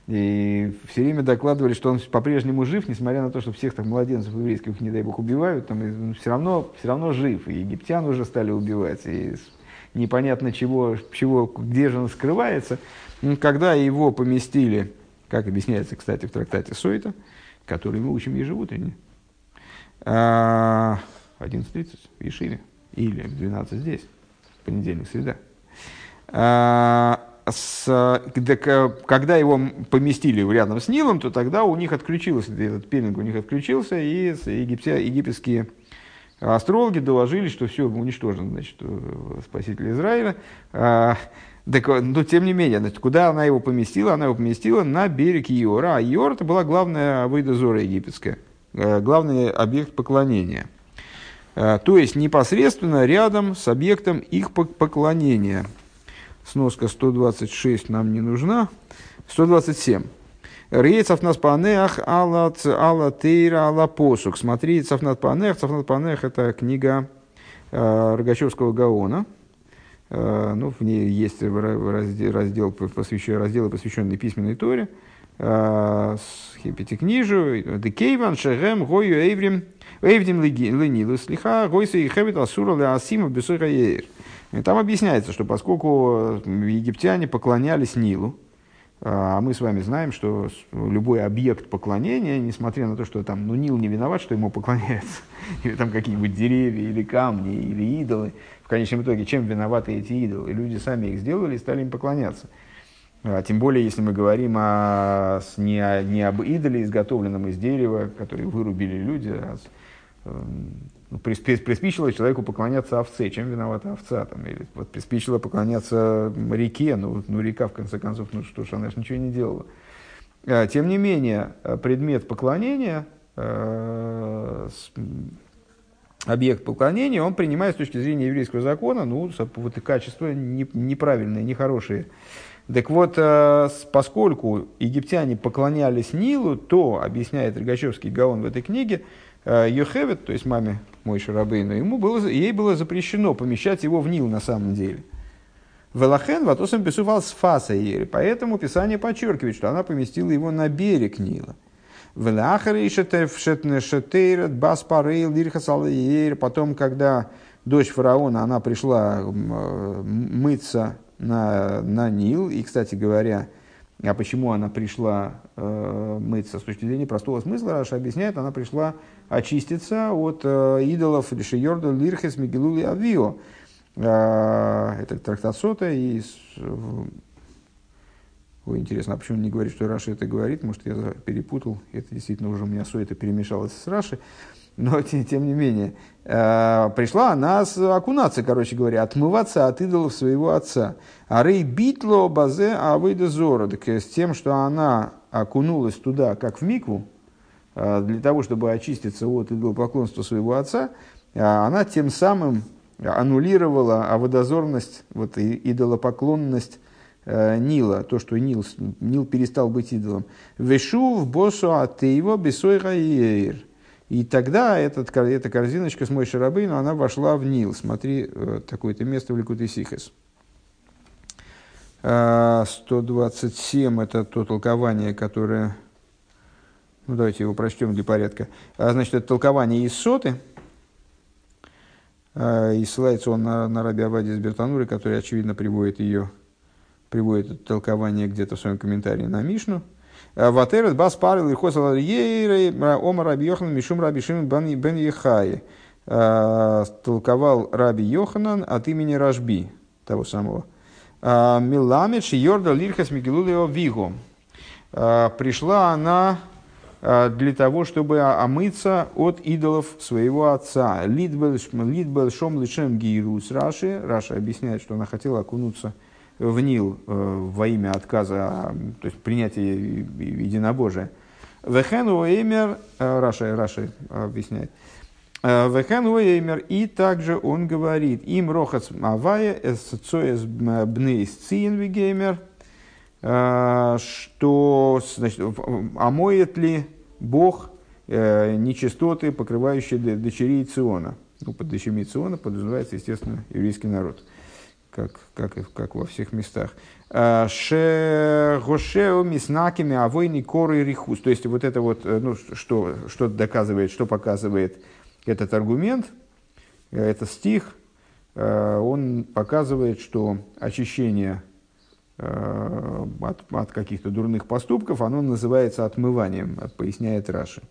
Speaker 1: и все время докладывали, что он по-прежнему жив, несмотря на то, что всех там младенцев еврейских, не дай бог, убивают, там, все, равно, все равно жив, и египтян уже стали убивать, и непонятно чего, чего, где же он скрывается. Когда его поместили, как объясняется, кстати, в трактате Сойта, который мы учим ежеутренне, 11.30 а, в Ешиве или в 12 здесь, понедельник, среда. А, с, когда его поместили рядом с Нилом, то тогда у них отключился, этот пеленг у них отключился, и египетские астрологи доложили, что все уничтожено, значит, спаситель Израиля. Так, но тем не менее, значит, куда она его поместила? Она его поместила на берег Иора. А Иор это была главная выдозора египетская, э, главный объект поклонения. Э, то есть непосредственно рядом с объектом их поклонения. Сноска 126 нам не нужна. 127. Рейцев нас панеах ала тейра ала посук. Смотри, Цафнат панеах. Цафнат панеах это книга э, Рогачевского Гаона. Э, ну, в ней есть раздел, посвященный, разделы, посвященные письменной торе, э, с пятикнижию, декейван, шерем, гою, эйврим, эйвдим ленилу, слиха, гойса и хевит асура ле асима бесура Там объясняется, что поскольку египтяне поклонялись Нилу, а мы с вами знаем, что любой объект поклонения, несмотря на то, что там, ну, Нил не виноват, что ему поклоняются, [LAUGHS] или там какие-нибудь деревья, или камни, или идолы, конечном итоге, чем виноваты эти идолы? Люди сами их сделали и стали им поклоняться. А, тем более, если мы говорим о, не, о, не об идоле, изготовленном из дерева, который вырубили люди, а эм, ну, приспичило человеку поклоняться овце. Чем виновата овца? Там, или вот приспичило поклоняться реке. Ну, ну, река, в конце концов, ну что ж, она же ничего не делала. А, тем не менее, предмет поклонения, э, объект поклонения, он принимает с точки зрения еврейского закона, ну, вот качества не, неправильные, нехорошие. Так вот, э, поскольку египтяне поклонялись Нилу, то, объясняет Рогачевский Гаон в этой книге, э, Йохевет, то есть маме мой Шарабейну, ему было, ей было запрещено помещать его в Нил на самом деле. Велахен ватосом писувал с фаса Поэтому Писание подчеркивает, что она поместила его на берег Нила. Потом, когда дочь фараона, она пришла мыться на, на Нил, и, кстати говоря, а почему она пришла э, мыться с точки зрения простого смысла, Раши объясняет, она пришла очиститься от э, идолов שירדה לרחוץ מגילולי אביה. Э, это трактат Сота. И, ой, интересно, а почему не говорит, что Раши это говорит? Может, я перепутал. Это действительно уже у меня все это перемешалось с Рашей. Но, [LAUGHS] тем, тем не менее, э, пришла она окунаться, короче говоря, отмываться от идолов своего отца. А рей битло базе авыда зора. Так с тем, что она окунулась туда, как в микву, э, для того, чтобы очиститься от идолопоклонства своего отца, э, она тем самым аннулировала аводозорность, вот, идолопоклонность э, Нила, то, что Нил, Нил перестал быть идолом. Вешу в босу атеево бесой раиер. И тогда этот, эта корзиночка с мой шарабейну, она вошла в Нил. Смотри, э, такое-то место в Ликуте Сихес. 127 – это то толкование, которое... Ну, давайте его прочтем для порядка. А, значит, это толкование из соты. И ссылается он на, на Раби Авади из Бертануры, который, очевидно, приводит ее, приводит это толкование где-то в своем комментарии на Мишну. Ватерет бас парил и хосал ейрей ома раби Йохан мишум раби Шимон бен Ехай. Толковал раби Йоханан от имени Рашби, того самого. Миламич Йорда Лирхас Мигелулио Вигу. Пришла она для того, чтобы омыться от идолов своего отца. Лидбел Шом Лишем Гирус Раши. Раша объясняет, что она хотела окунуться в Нил э, во имя отказа, то есть принятия единобожия. וכן הוא אומר, э, Раши, Раши объясняет, э, וכן הוא אומר, и также он говорит, אם רחץ הוי' את צואת בנות ציון וגומר, что значит, омоет ли Бог нечистоты, покрывающие дочерей Циона. Ну, под дочерьми Циона подразумевается, естественно, еврейский народ как, как, как во всех местах. А, Шегошео миснакими авойни коры рихус. То есть вот это вот, э, ну, что, что доказывает, что показывает этот аргумент, э, это стих, э, он показывает, что очищение от, от каких-то дурных поступков, оно называется отмыванием, поясняет Раши.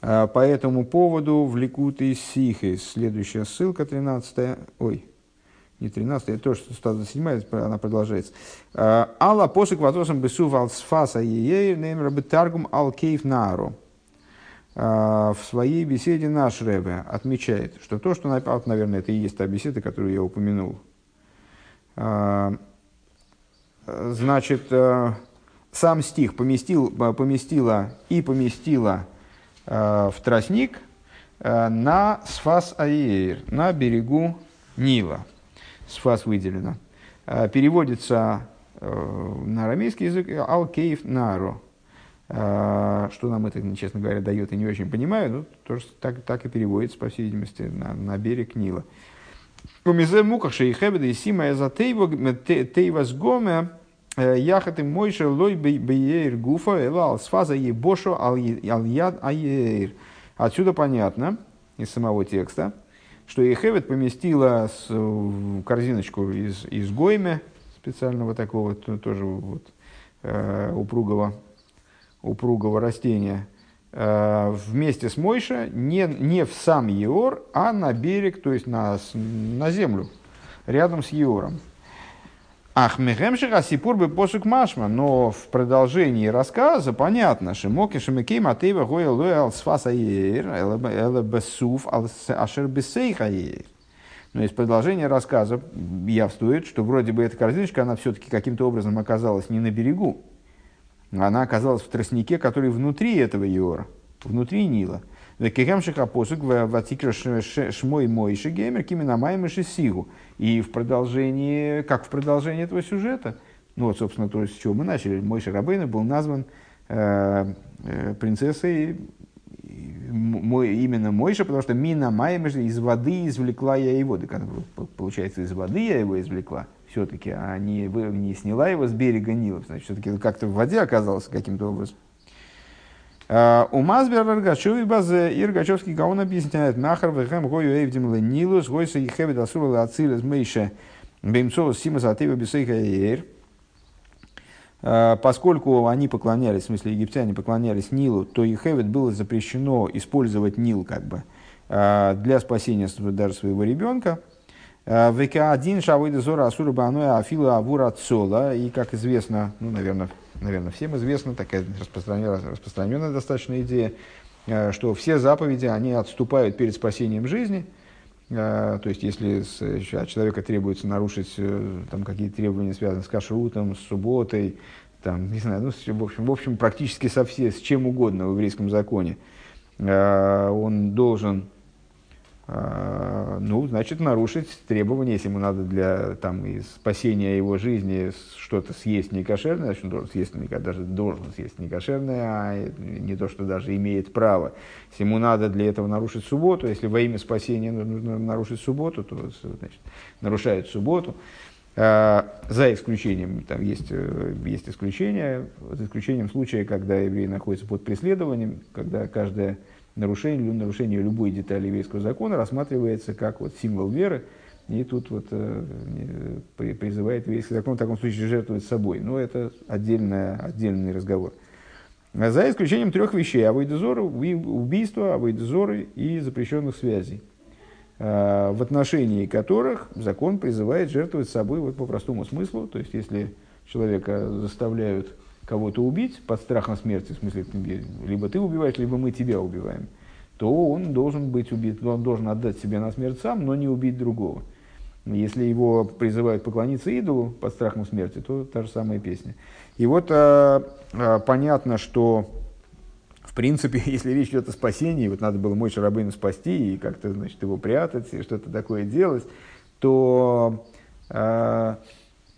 Speaker 1: А, по этому поводу в Ликуте Сихе, следующая ссылка, 13 ой, не 13, это тоже 107, она продолжается. А, Алла посык ватосом бесу валсфаса ей неймер бетаргум ал кейф нару. А, в своей беседе наш Рэбе отмечает, что то, что, наверное, это и есть та беседа, которую я упомянул. А, значит, сам стих поместил, поместила и поместила в тростник на Сфас Аир, на берегу Нила сфас выделено, а, переводится э, на арамейский язык «ал-кейф наро». А, что нам это, честно говоря, дает, я не очень понимаю, но тоже так, так и переводится, по всей видимости, на, на берег Нила. Умизе муках шейхебеда и сима за тейвас гоме э, яхат и мойша лой бейер гуфа элал сфаза ебошо ал яд аер. Отсюда понятно из самого текста, что Ехевет поместила в корзиночку из, из гойме, специального такого тоже вот, э, упругого, упругого растения, э, вместе с Мойша не, не в сам Еор, а на берег, то есть на, на землю, рядом с Еором. Ах, мехемшиха сипур бы посук машма, но в продолжении рассказа понятно, что моки шемекей матева гоя лоял сфаса ейр, эла бесуф ашер бесейха ейр. Но из продолжения рассказа явствует, что вроде бы эта корзиночка, она все-таки каким-то образом оказалась не на берегу, она оказалась в тростнике, который внутри этого Йора, внутри Нила. Векехемшиха посук ватикра шмой мойши геймер киминамайм сигу. И в продолжении, как в продолжении этого сюжета, ну вот, собственно, то, с чего мы начали, мой Шарабейна был назван э, э, принцессой мой, именно Мойша, потому что Мина Майя из воды извлекла я его. Так, получается, из воды я его извлекла все-таки, а не, не сняла его с берега Нила. Значит, все-таки как-то в воде оказался каким-то образом. А, у Мазбер Ргачеви базе и Ргачевский Гаон объясняет Нахар вехем гою эйвдим ленилус гойса и хевид асула ацилес мейше беймцова симас атева бисейха эйр. А, поскольку они поклонялись, в смысле египтяне поклонялись Нилу, то Ехевит было запрещено использовать Нил как бы а, для спасения даже своего ребенка. ВК-1 Шавойда Зора Асура Бануя Афила Авура Цола. И, как известно, ну, наверное, наверное, всем известно, такая распространенная, распространенная достаточно идея, э, что все заповеди, они отступают перед спасением жизни. Э, то есть, если от человека требуется нарушить э, там, какие-то требования, связанные с кашрутом, с субботой, там, не знаю, ну, в, общем, в общем, практически со все, с чем угодно в еврейском законе, он должен ну, значит, нарушить требования, если ему надо для там, и спасения его жизни что-то съесть некошерное, значит, он должен съесть, даже должен съесть некошерное, а не то, что даже имеет право. Если ему надо для этого нарушить субботу, если во имя спасения нужно нарушить субботу, то значит, нарушает субботу. А, за исключением, там есть, э, есть исключения, за исключением случая, когда еврей находится под преследованием, когда каждая нарушение, нарушение любой детали еврейского закона рассматривается как вот символ веры, и тут вот э, призывает еврейский закон в таком случае жертвовать собой. Но это отдельная, отдельный разговор. За исключением трех вещей. Авойдозоры, убийства, авойдозоры и запрещенных связей. Э, в отношении которых закон призывает жертвовать собой вот по простому смыслу. То есть, если человека заставляют кого-то убить под страхом смерти, в смысле, либо ты убиваешь, либо мы тебя убиваем, то он должен быть убит, он должен отдать себя на смерть сам, но не убить другого. Если его призывают поклониться идолу под страхом смерти, то та же самая песня. И вот а, а, понятно, что в принципе, [LAUGHS] если речь идет о спасении, вот надо было мой Шарабейну спасти и как-то значит, его прятать, и что-то такое делать, то а,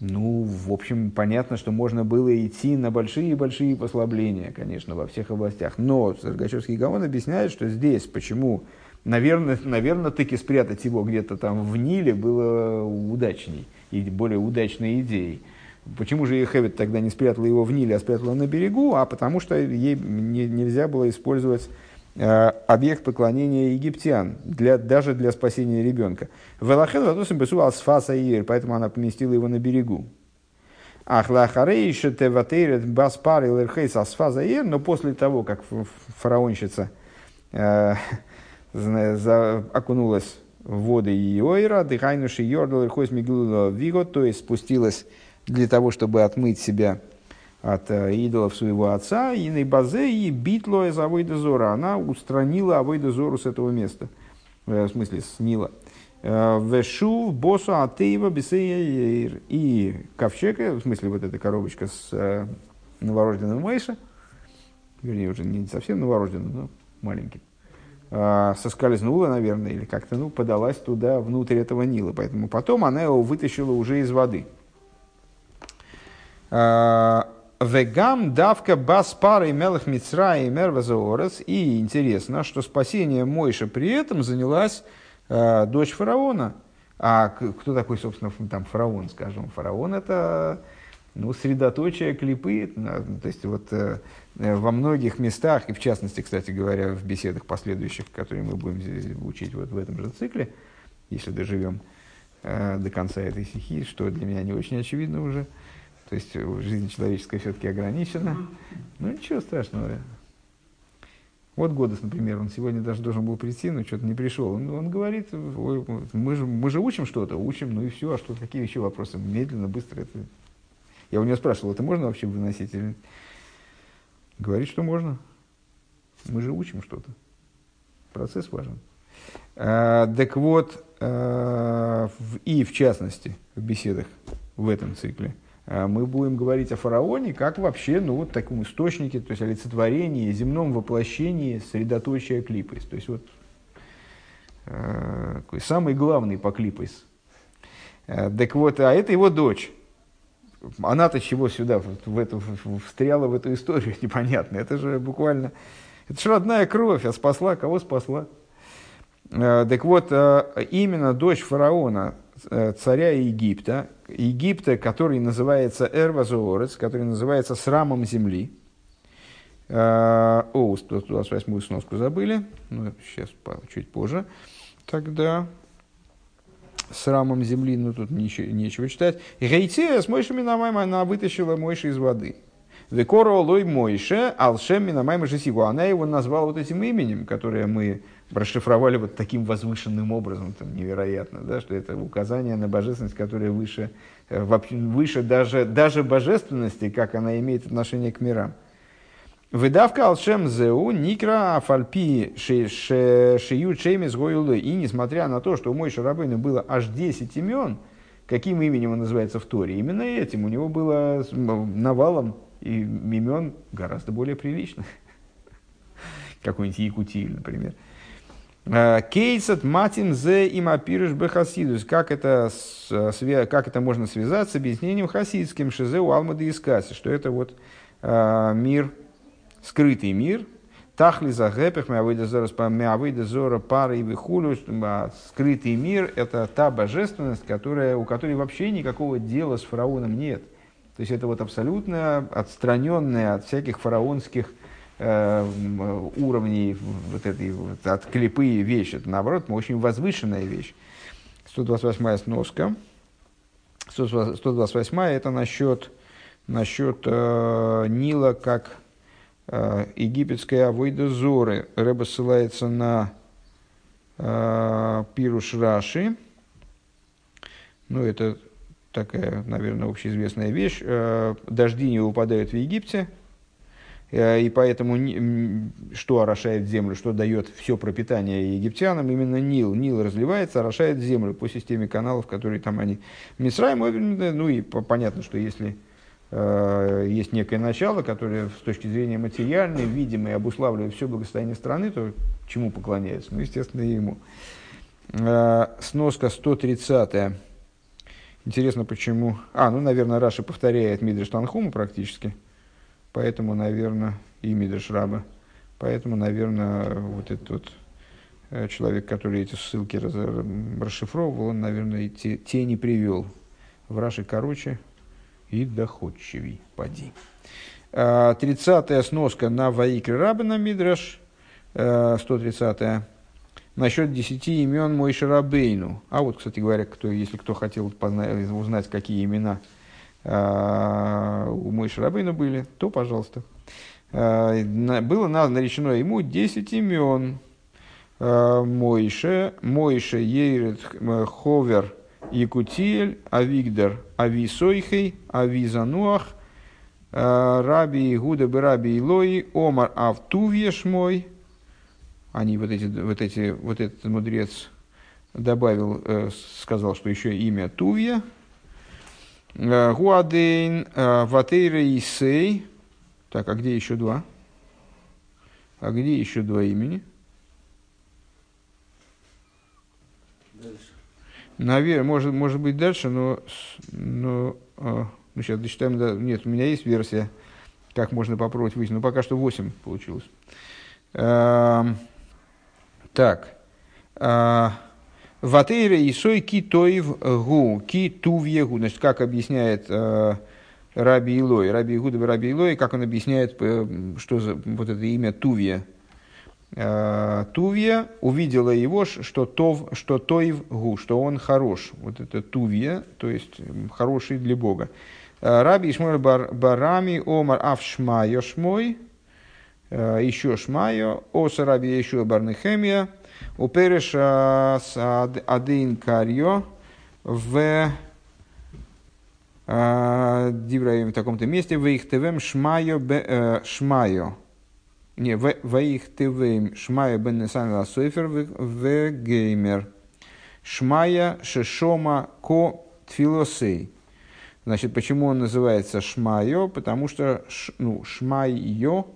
Speaker 1: ну, в общем, понятно, что можно было идти на большие-большие послабления, конечно, во всех областях. Но Саргачевский Гаон объясняет, что здесь, почему, наверное, наверное, таки спрятать его где-то там в Ниле было удачней и более удачной идеей. Почему же Хевит тогда не спрятала его в Ниле, а спрятала на берегу? А потому что ей не, нельзя было использовать объект поклонения египтян, для, даже для спасения ребенка. Велахен ватусим бесу асфаса ир, поэтому она поместила его на берегу. Ахлахарейша теватейрет баспар илэрхейс асфаза ир, но после того, как фараонщица э, [LAUGHS] за, окунулась в воды Иоира, дыхайнуши йордал ирхойс мигула виго, то есть спустилась для того, чтобы отмыть себя от э, идолов своего отца, и на базе и битло из Авойда Зора. Она устранила Авойда Зору с этого места, э, в смысле, с. Э, Вешу босу атеева бисея и ковчег, в смысле, вот эта коробочка с новорожденным Мейша, вернее, уже не совсем новорожденным, но маленьким, соскользнула, наверное, или как-то ну, подалась туда, внутрь этого Нила. Поэтому потом она его вытащила уже из воды. Вегам давка бас парой мелых мицра и мервазаорес. И интересно, что спасение Мойша при этом занялась э, дочь фараона. А кто такой, собственно, там фараон, скажем? Фараон это ну, средоточие клипы. То есть вот э, во многих местах, и в частности, кстати говоря, в беседах последующих, которые мы будем учить вот в этом же цикле, если доживем э, до конца этой стихи, что для меня не очень очевидно уже – то есть э, жизнь человеческая все-таки ограничена. Ну ничего страшного. Вот Годес, например, он сегодня даже должен был прийти, но что-то не пришел. Он, он говорит, мы же, мы же учим что-то, учим, ну и все, а что, какие еще вопросы? Медленно, быстро это... Я у него спрашивал, это можно вообще выносить? Или... Говорит, что можно. Мы же учим что-то. Процесс важен. А, так вот, а, в, и в частности, в беседах в этом цикле – мы будем говорить о фараоне как вообще, ну, вот таком источнике, то есть олицетворении, земном воплощении средоточия клипы. То есть вот э, такой самый главный по клипойс. Э, так вот, а это его дочь. Она-то чего сюда, в эту, встряла в эту историю, [LAUGHS] непонятно. Это же буквально, это же родная кровь, а спасла, кого спасла? Так вот, именно дочь фараона, царя Египта, Египта, который называется Эрвазоорец, который называется Срамом земли. Э, о, 128 сноску забыли. Ну, сейчас, чуть позже. Тогда срамом земли, ну тут ничего, нечего читать. Гейте с Мойшем Минамайм она вытащила Мойши из воды. Векоро лой Мойше, алшем Минамайм Жесигу. Она его назвала вот этим именем, которое мы расшифровали вот таким возвышенным образом, там, невероятно, да, что это указание на божественность, которая выше, э, выше даже, даже божественности, как она имеет отношение к мирам. Выдавка алшем зеу никра афальпи шию чемис гойлы. И несмотря на то, что у Мой Шарабейна было аж 10 имен, каким именем он называется в Торе? Именно этим. У него было навалом и имен гораздо более приличных. [LAUGHS] Какой-нибудь Якутиль, например. Э, Кейсат матин зе им апирыш бехасидус. Как это, как это можно связать с объяснением хасидским шизе у Алмады Искаси, что это вот э, мир, скрытый мир, Тахли за гэпех, зора пара и вихулю, а скрытый мир – это та божественность, которая, у которой вообще никакого дела с фараоном нет. То есть это вот абсолютно отстраненная от всяких фараонских уровней вот этой вот, от клипы вещь. Это, наоборот, очень возвышенная вещь. 128 сноска. 128 это насчет, насчет э, Нила как э, египетской авойда Зоры. Рэба ссылается на э, Пируш Раши. Ну, это такая, наверное, общеизвестная вещь. Э, дожди не выпадают в Египте – Э, и поэтому что орошает землю, что дает все пропитание египтянам, именно Нил. Нил разливается, орошает землю по системе каналов, которые там они. Мисраим, ну и понятно, что если э, есть некое начало, которое с точки зрения материальной, видимой, обуславливает все благосостояние страны, то чему поклоняется? Ну, естественно, ему. Э, сноска 130 Интересно, почему... А, ну, наверное, Раша повторяет Мидриш Танхума практически. Поэтому, наверное, и Раба. Поэтому, наверное, вот этот вот э, человек, который эти ссылки раз, расшифровывал, он, наверное, те, те не привел. В Раши короче и доходчивей. Поди. А, тридцатая сноска на Ваикре Раба на Мидраш. 130-я. Э, Насчет десяти имен Мой Шарабейну. А вот, кстати говоря, кто, если кто хотел познать, узнать, какие имена а, у Мой Шарабейна были, то пожалуйста. А, было наречено ему 10 имен. А, Мойше, Мойше, Ейрет, Ховер, Якутиэль, Авигдар, Ависойхей, Авизануах, Раби Гуда Раби Илои, Омар Автувьеш мой. Они, вот эти, вот эти, вот этот мудрец добавил, э, сказал, что еще имя Тувья, Э, Гуадейн э, Ватейра Исей. Так, а где еще два? А где еще два имени? Дальше. Наверное, может, может быть дальше, но, но а, ну, сейчас дочитаем. Да, нет, у меня есть версия, как можно попробовать выяснить. Но пока что 8 получилось. А, так. А, Ватейра и сой ки тоив гу, ки тувьегу. Значит, как объясняет э, Раби Илой, Раби Игуда Раби Илой, как он объясняет, э, что за вот это имя Тувья. Э, увидела его, что, тов, что тоив гу, что он хорош. Вот это Тувья, то есть хороший для Бога. Э, Раби Ишмоль бар, Барами Омар Авшмайо Шмой, э, еще Шмайо, Оса Раби Ешуа Барнехемия, у Переша с Адейн Карьо в а, Дивраем в таком-то месте, в их ТВМ Шмайо Шмайо. Не, в их ТВМ Шмайо Бен Несан Ласойфер в Геймер. Шмая Шешома Ко Тфилосей. Значит, почему он называется Шмайо? Потому что ну, Шмайо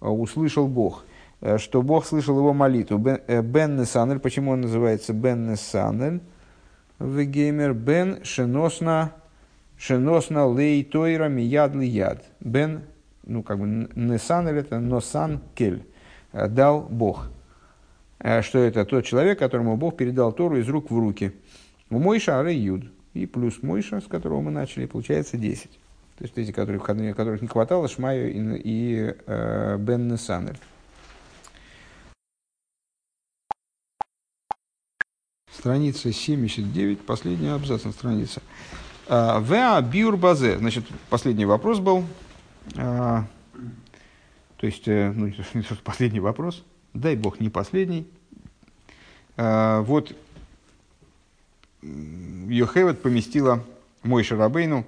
Speaker 1: услышал Бог. Э, что Бог слышал его молитву. Бен э, Несанель, почему он называется Бен Несанель? Вегеймер Бен Шеносна Шеносна Лей Тойра Мияд Лияд. Бен, ну как бы Несанель это Носан Кель. Э, дал Бог. Что это? Тот человек, которому Бог передал Тору из рук в руки. У Мойша Ары Юд. И плюс Мойша, с которого мы начали, получается 10. То есть эти, которые, которых не хватало, Шмаю и, и э, Бен Несанель. Страница 79, последний абзац на странице. А, Веа биур базе. Значит, последний вопрос был. А, то есть, э, ну, [LAUGHS] не то, последний вопрос. Дай бог, не последний. А, вот Йохевет поместила мой Шарабейну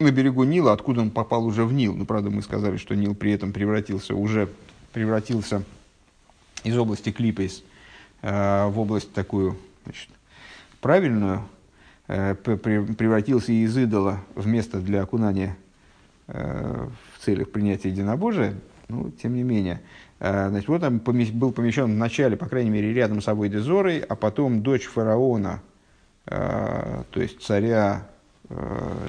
Speaker 1: на берегу Нила, откуда он попал уже в Нил. Ну, правда, мы сказали, что Нил при этом превратился, уже превратился из области Клипейс в область такую значит, правильную, э, превратился из идола в место для окунания э, в целях принятия единобожия, ну, тем не менее. Э, значит, вот он был помещен в начале, по крайней мере, рядом с собой Дезорой, а потом дочь фараона, то есть царя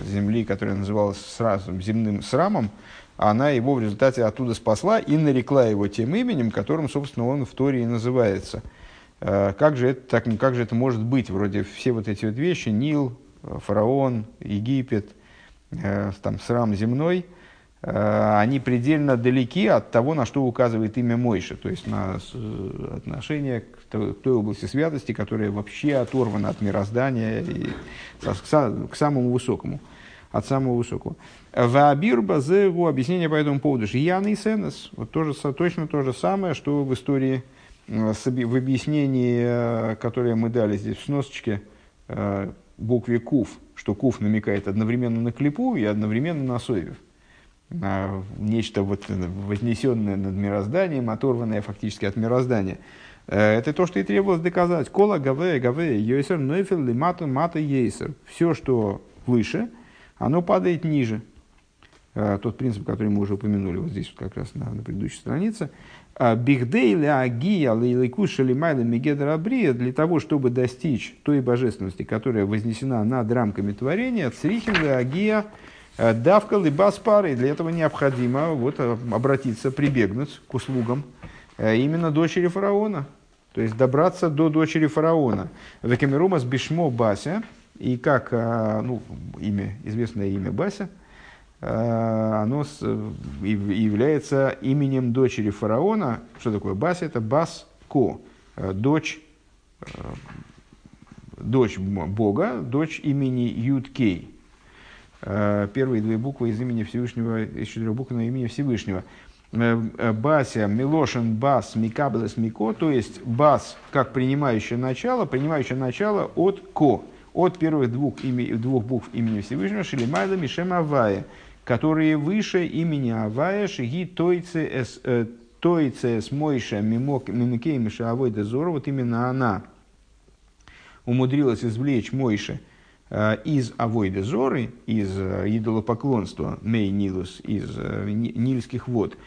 Speaker 1: земли, которая называлась сразу земным срамом, она его в результате оттуда спасла и нарекла его тем именем, которым, собственно, он в Торе и называется – как же, это, так, как же это может быть? Вроде все вот эти вот вещи, Нил, э, фараон, Египет, э, там, срам земной, они предельно далеки от того, на что указывает имя Мойша, то есть на отношение к той области святости, которая вообще оторвана от мироздания и к самому высокому, от самого высокого. Ваабир базеву объяснение по этому поводу. Ян и Сенес. Вот тоже, точно то же самое, что в истории, э, в объяснении, э, которое мы дали здесь в сносочке, э, букве Кув, что Кув намекает одновременно на клипу и одновременно на Соевев. На нечто вот вознесенное над мирозданием, оторванное фактически от мироздания. Это то, что и требовалось доказать. Кола гаве гаве йойсер нойфел лимата мата ейсер. Все, что выше, оно падает ниже. Э, тот принцип, который мы уже упомянули вот здесь вот как раз на, на предыдущей странице. «А Бихдейля агия лейлайкуша лимайла мегедра для того, чтобы достичь той божественности, которая вознесена над рамками творения, црихин агия э, давка либас пары. Для этого необходимо вот, э, обратиться, прибегнуть к услугам именно дочери фараона. То есть добраться до дочери фараона. Векамерумас бишмо Бася. И как ну, имя, известное имя Бася – оно является именем дочери фараона. Что такое Бас? Это Бас-Ко, э, дочь, э, дочь Бога, дочь имени Юд-Кей. Первые две буквы из имени Всевышнего, из на имени Всевышнего. Бася, Милошин, Бас, Микаблес, Мико, то есть Бас как принимающее начало, принимающее начало от Ко, от первых двух, ими, двух букв имени Всевышнего, Шелимайда, Мишем Авая, которые выше имени Авая, Шиги Тойце э, с Мойша Мимикей Миша Авой Дезора, вот именно она умудрилась извлечь Мойша э, из Авойда Зоры, из э, идолопоклонства Мей Нилус, из Нильских вод,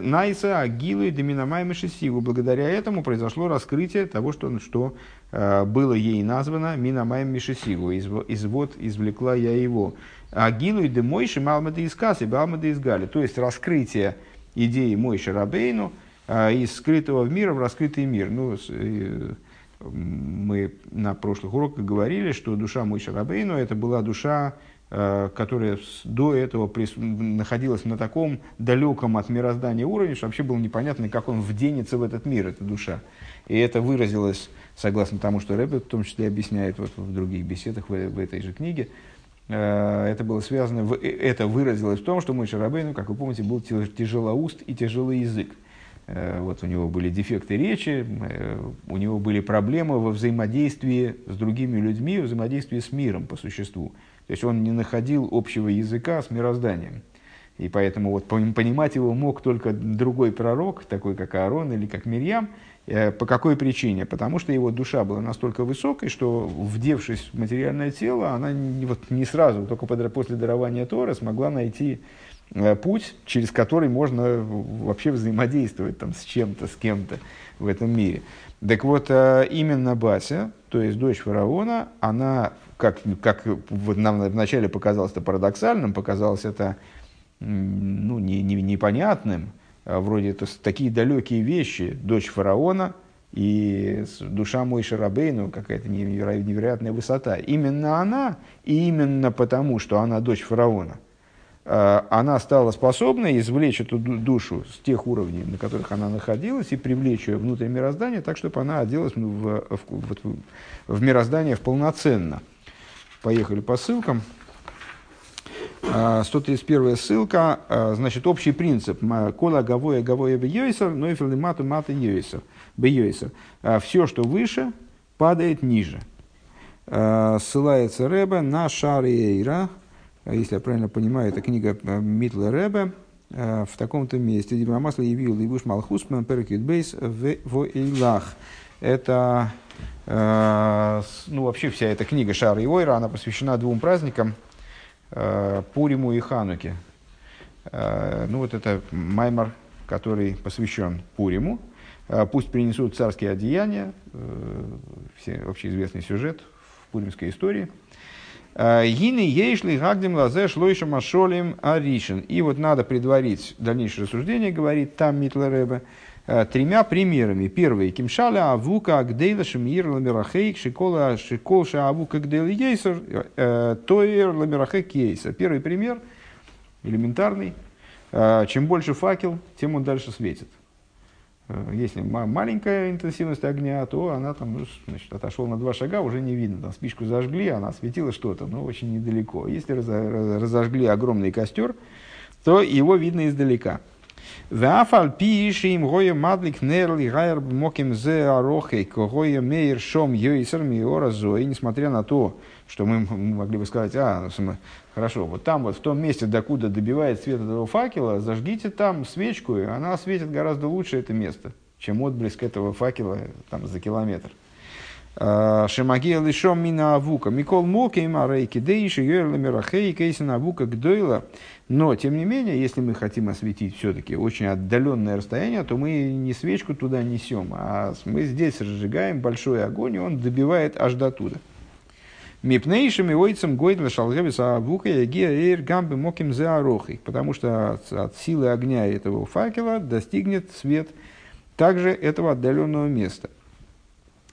Speaker 1: Найса Агилу и Доминамай Сигу. Благодаря этому произошло раскрытие того, что, что было ей названо Минамай Мишесигу. Из, из вод извлекла я его. Агилу и Демойши Малмада из Касы, Балмада из Гали. То есть раскрытие идеи Мойши Рабейну а, из скрытого в мир в раскрытый мир. Ну, э, мы на прошлых уроках говорили, что душа Мойши Рабейну это была душа, а, которая до этого находилась на таком далеком от мироздания уровне, что вообще было непонятно, как он вденется в этот мир, эта душа. И это выразилось, согласно тому, что Рэббе в том числе объясняет вот в других беседах в, в этой же книге, Э, это было связано, э, это выразилось в том, что мой Шарабейну, как вы помните, был тяжелоуст и тяжелый язык. Э, вот у него были дефекты речи, у него были проблемы во взаимодействии с другими людьми, взаимодействии с миром по существу. То есть он не находил общего языка с мирозданием. И поэтому вот понимать его мог только другой пророк, такой как Аарон или как Мирьям, по какой причине? Потому что его душа была настолько высокой, что, вдевшись в материальное тело, она не, вот, не сразу, только после дарования Тора, смогла найти э, путь, через который можно вообще взаимодействовать там, с чем-то, с кем-то в этом мире. Так вот, э, именно Бася, то есть дочь фараона, она, как, как вот нам вначале показалось это парадоксальным, показалось это ну, не, не, непонятным, вроде это такие далекие вещи, дочь фараона и душа мой Шарабейну, какая-то невероятная высота. Именно она, и именно потому, что она дочь фараона, а, она стала способна извлечь эту душу с тех уровней, на которых она находилась, и привлечь ее внутрь мироздания, так, чтобы она оделась в, в, в, в мироздание полноценно. Поехали по ссылкам. 131 ссылка, а, значит, общий принцип. Кола гавоя гавоя бейойсер, но и мату мата йойсер. А, Все, что выше, падает ниже. А, ссылается Рэбе на Шариэйра, если я правильно понимаю, это книга Митла Рэбе, в таком-то месте. Дибрамасла явил Ибуш Малхусман Перекют Бейс в Эйлах. Это, ну, вообще вся эта книга Шара и Ойра, она посвящена двум праздникам – Пуриму и Хануке. Э, ну вот это маймар, который посвящен Пуриму. Э, пусть принесут царские одеяния, все, общеизвестный сюжет в пуримской истории. Гины ейшли гагдим лазе шлойша машолим аришин. И вот надо предварить дальнейшее рассуждение, говорит там Митлеребе, тремя примерами. Первый. Кимшаля авука агдейла шемир ламирахейк шикола шиколша авука гдейла ейсер тоир ламирахейк ейсер. Первый пример элементарный. Э, чем больше факел, тем он дальше светит. Э, если маленькая интенсивность огня, то она там, ну, значит, отошел на два шага, уже не видно. Там спичку зажгли, она светила что-то, но очень недалеко. Если разожгли огромный костер, то его видно издалека. Вафаль пиши им гоя мадлик нерли гайр моким зе арохей когоя мейр шом йойсер миора зои, несмотря на то, что мы могли бы сказать, а, хорошо, вот там вот в том месте, докуда добивает свет этого факела, зажгите там свечку, и она светит гораздо лучше это место, чем отблеск этого факела там за километр. А, Шемагия лишом мина авука. Микол моки марейки дейши йойла мирахей кейсина авука гдойла. Но, тем не менее, если мы хотим осветить все-таки очень отдаленное расстояние, то мы не свечку туда несем, а мы здесь разжигаем большой огонь, и он добивает аж до туда. Мипнейшим и ойцем гойдла шалгевиса авука ягия эйр гамбы моким зеарохи. Потому что от, от силы огня этого факела достигнет свет также этого отдаленного места.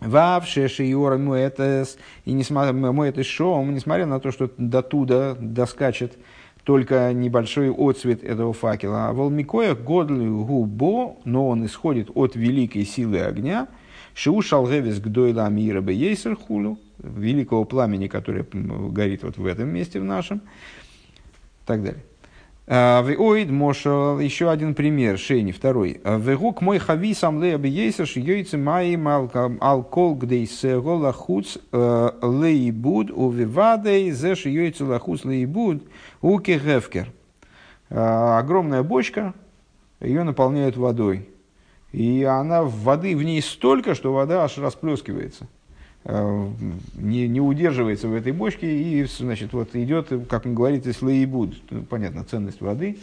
Speaker 1: Вавше шиора муэтес, и несмотря муэтес шоу, несмотря на то, что до туда доскачет только небольшой отцвет этого факела. А волмикоя годлю губо, но он исходит от великой силы огня, шиу шалгевис гдойла мира бейсер хулю, великого пламени, которое горит вот в этом месте в нашем, так далее. А, Веоид Мошел, еще один пример, Шейни, второй. А, Вегук мой хави сам лея бейсер шьёйцы маи алкол гдейс лахуц э, лейбуд у вивадей зе шьёйцы лахуц лейбуд у кегевкер. А, огромная бочка, ее наполняют водой. И она, воды в ней столько, что вода аж расплескивается. Э, не, не удерживается в этой бочке и значит, вот идет, как он говорит, из лаибуд. Ну, понятно, ценность воды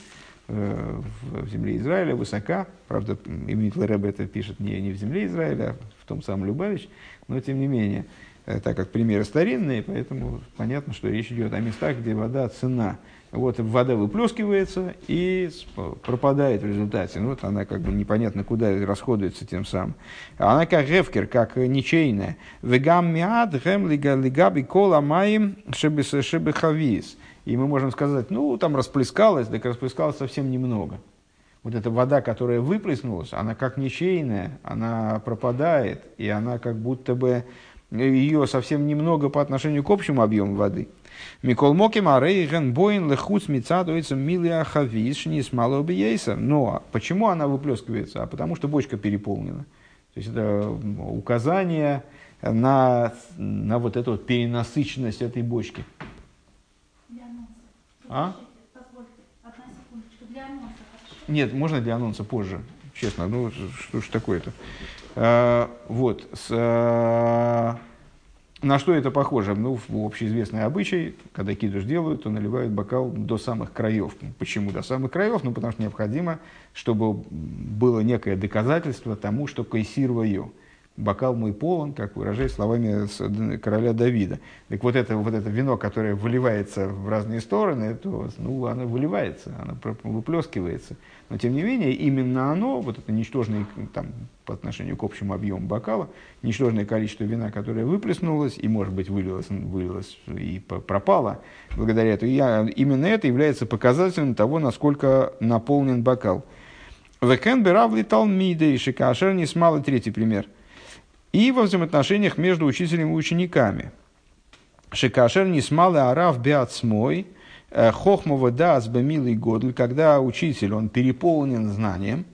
Speaker 1: э, в земле Израиля высока. Правда, Имитл Рэб это пишет не, не в земле Израиля, а в том самом Любавич, но тем не менее, э, так как примеры старинные, поэтому понятно, что речь идет о местах, где вода цена. Вот вода выплескивается и пропадает в результате. Ну, вот она как бы непонятно куда расходуется тем самым. Она как гевкер, как ничейная. Вегам миад гем лигаби кола маим шебехавис. И мы можем сказать, ну, там расплескалось, так расплескалось совсем немного. Вот эта вода, которая выплеснулась, она как ничейная, она пропадает, и она как будто бы ее совсем немного по отношению к общему объему воды. Микол Моки Марейген Боин Лехуц Мицадуется Милия Хавиш Нисмало Бейса. Но почему она выплескивается? А потому что бочка переполнена. То есть это указание на, на вот эту вот перенасыщенность этой бочки. А? Нет, можно для анонса позже. Честно, ну что ж такое-то. А, вот. С, а, на что это похоже? Ну, в общеизвестный обычай, когда кидуш делают, то наливают бокал до самых краев. Почему до самых краев? Ну, потому что необходимо, чтобы было некое доказательство тому, что кайсирваю бокал мой полон, как выражаясь словами короля Давида. Так вот это, вот это вино, которое выливается в разные стороны, то ну, оно выливается, оно выплескивается. Но тем не менее, именно оно, вот это ничтожное там, по отношению к общему объему бокала, ничтожное количество вина, которое выплеснулось и, может быть, вылилось, вылилось и пропало, благодаря этому, я, именно это является показателем того, насколько наполнен бокал. Векен беравли и шикашер не смалый третий пример – и во взаимоотношениях между учителем и учениками. Шикашер не смалы арав беацмой, э, хохмова дас бемилый годль, когда учитель, он переполнен знанием,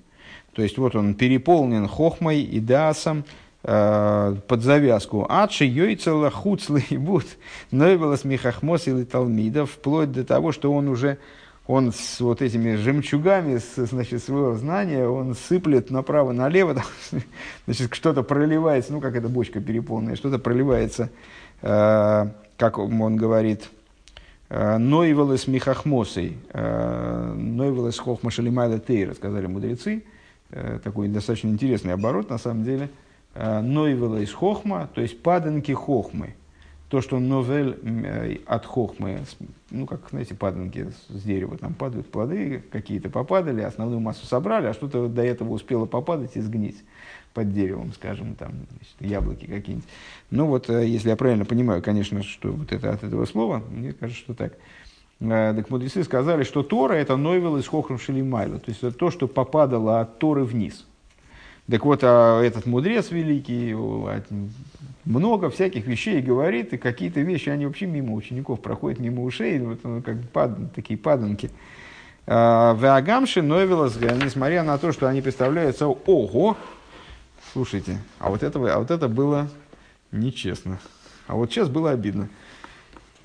Speaker 1: то есть вот он переполнен хохмой и дасом, э, под завязку. Адши йойцела хуцлы и буд, нойвелас михахмос или талмидов, вплоть до того, что он уже он с вот этими жемчугами с, значит, своего знания, он сыплет направо-налево, [LAUGHS] значит, что-то проливается, ну, как эта бочка переполненная, что-то проливается, э, как он говорит, э, Нойвелес михахмосой, э, Нойвелес хохма шалимайда тейра, сказали мудрецы, э, такой достаточно интересный оборот, на самом деле, э, Нойвелес хохма, то есть паданки хохмы, то, что новель э, от хохмы, ну, как, знаете, паданки с дерева, там падают плоды, какие-то попадали, основную массу собрали, а что-то до этого успело попадать и сгнить под деревом, скажем, там, значит, яблоки какие-нибудь. Ну, вот, э, если я правильно понимаю, конечно, что вот это от этого слова, мне кажется, что так. Так мудрецы сказали, что Тора это новел из Хохрам Шелимайла, то есть это то, что попадало от Торы вниз. Так вот, а этот мудрец великий много всяких вещей говорит, и какие-то вещи, они вообще мимо учеников проходят, мимо ушей, вот, ну, как пад, такие паданки. А, Веагамши Новелас, несмотря на то, что они представляются, ого, слушайте, а вот, это, а вот это было нечестно. А вот сейчас было обидно.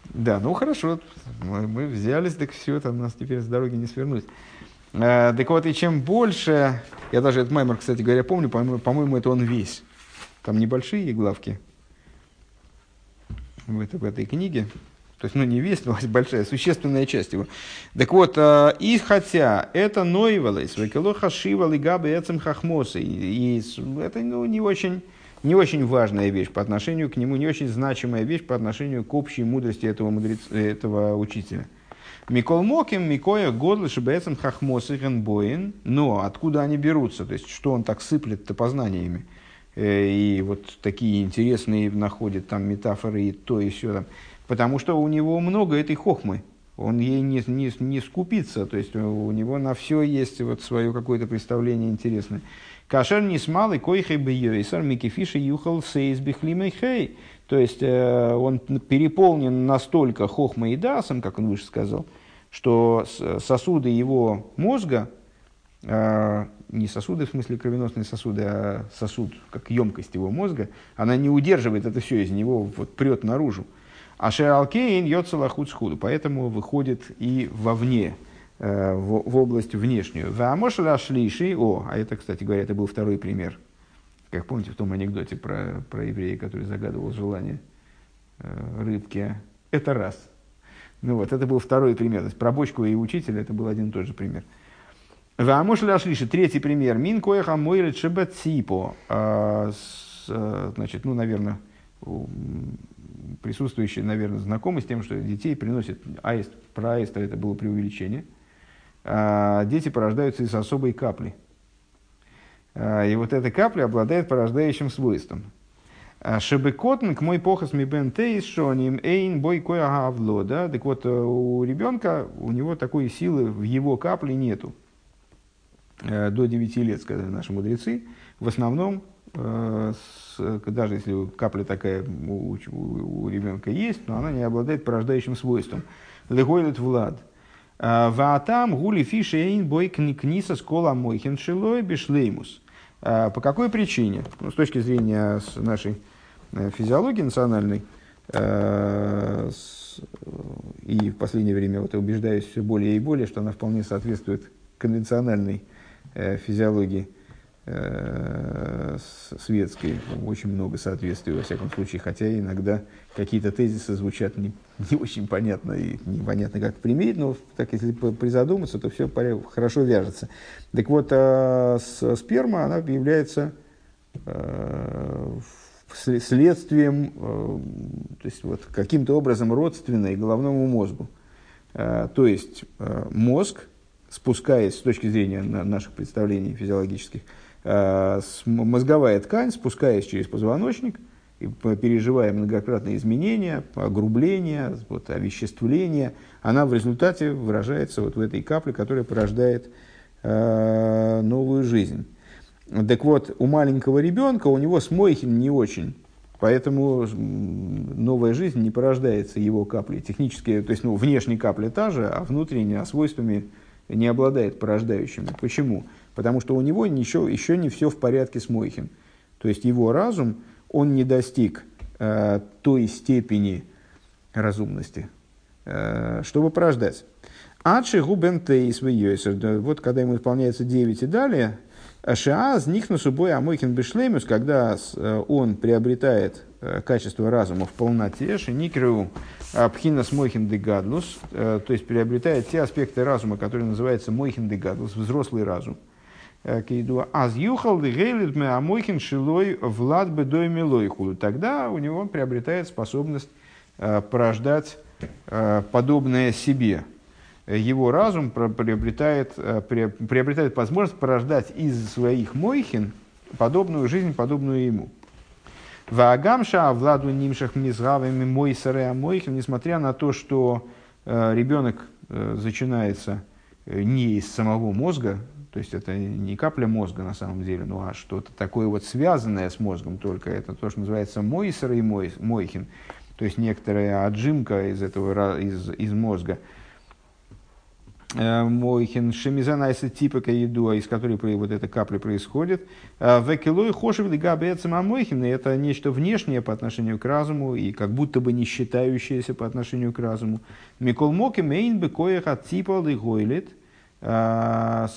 Speaker 1: Да, ну хорошо, мы, мы взялись, так все, это нас теперь с дороги не свернуть. А, так вот, и чем больше, я даже этот маймер, кстати говоря, помню, по-моему, по это он весь. Там небольшие главки в, это, в этой книге. То есть, ну, не весь, но [LAUGHS] большая, существенная часть его. Так вот, э, и хотя это нойвалось, векелоха шивал и габы эцем хахмосы, и это ну, не, очень, не очень важная вещь по отношению к нему, не очень значимая вещь по отношению к общей мудрости этого, мудрец, этого учителя. Микол Моким, Микоя, Годлы, Шибецем, Хахмос и Генбоин. Но откуда они берутся? То есть, что он так сыплет-то познаниями? Э, и вот такие интересные находит там метафоры и то, и все там. Потому что у него много этой хохмы. Он ей не, не, не скупится, то есть у него на все есть вот свое какое-то представление интересное. Кашер не смал и койхай бы йойсар микифиши юхал сейс хей. То есть э, он переполнен настолько хохмой и дасом, как он выше сказал, что сосуды его мозга, э, не сосуды в смысле кровеносные сосуды, а сосуд, как емкость его мозга, она не удерживает это все из него, вот прет наружу. А шеалкейн йоцелахуд схуду, поэтому выходит и вовне, э, в, в область внешнюю. Вамошля шлиши, о, а это, кстати говоря, это был второй пример. Как помните в том анекдоте про, про еврея, который загадывал желание э, рыбки. Это раз. Ну вот, это был второй пример. То есть про бочку и учителя это был один и тот же пример. Вамош ляшлиши, третий пример. Мин коеха мойрет шебаципо. А, э, значит, ну, наверное, присутствующие, наверное, знакомы с тем, что детей приносят аист. Про аиста это было преувеличение. А, дети порождаются из особой капли. А, и вот эта капля обладает порождающим свойством. Шебекотн к мой похос ми бен тейс шоним эйн бой кое гавло. Да? Так вот, э, у ребенка, у него такой силы в его капле нету. Э, до 9 лет, сказали наши мудрецы, в основном, э, даже если капля такая у, ребенка есть, но она не обладает порождающим свойством. Легойлет влад. Э, Ваатам гули фишейн бой книса скола мойхен шилой бишлеймус. По какой причине? Ну, с точки зрения нашей физиологии национальной, и в последнее время вот я убеждаюсь все более и более, что она вполне соответствует конвенциональной Э, физиологии э, светской очень много соответствий, во всяком случае, хотя иногда какие-то тезисы звучат не, не очень понятно и непонятно, как применить, но так если призадуматься, то все хорошо вяжется. Так вот, а сперма, она является э, следствием, то есть вот каким-то образом родственной головному мозгу. То есть мозг спускаясь с точки зрения наших представлений физиологических, э, мозговая ткань, спускаясь через позвоночник, и переживая многократные изменения, огрубления, вот, овеществление, она в результате выражается вот в этой капле, которая порождает э, новую жизнь. Так вот, у маленького ребенка, у него с мойхин не очень, поэтому новая жизнь не порождается его каплей. Технически, то есть ну, внешняя капля та же, а внутренняя свойствами не обладает порождающими. Почему? Потому что у него еще, еще не все в порядке с Мойхин. То есть его разум, он не достиг э, той степени разумности, э, чтобы порождать. Адши губен тейс Вот когда ему исполняется 9 и далее, Шиаз них на субой амойкин бешлемюс, когда э, он приобретает э, качество разума в полноте, шеникру пхинас мойхин дегадлус, э, то есть приобретает те аспекты разума, которые называются мойхин дегадлус, взрослый разум. Аз юхал дегейлит ме амойхин шилой влад бедой милойхулу. Тогда у него приобретает способность порождать подобное себе, его разум приобретает, э, приобретает возможность порождать из своих мойхин подобную жизнь, подобную ему. Ваагамша владу нимшах мизгавами мой сарея мойхин, несмотря на то, что ребенок зачинается не из самого мозга, то есть это не капля мозга на самом деле, ну а что-то такое вот связанное с мозгом только. Это то, что называется мойсер и мой, мойхин, то есть некоторая отжимка из этого из, из мозга. Э, мойхин шемизанайса типа еду, из которой вот эта капля происходит. Э, Векилой хошев лигабецема мойхин, это нечто внешнее по отношению к разуму и как будто бы не считающееся по отношению к разуму. Микол моки мейн бекоях от типа лигойлит – Влад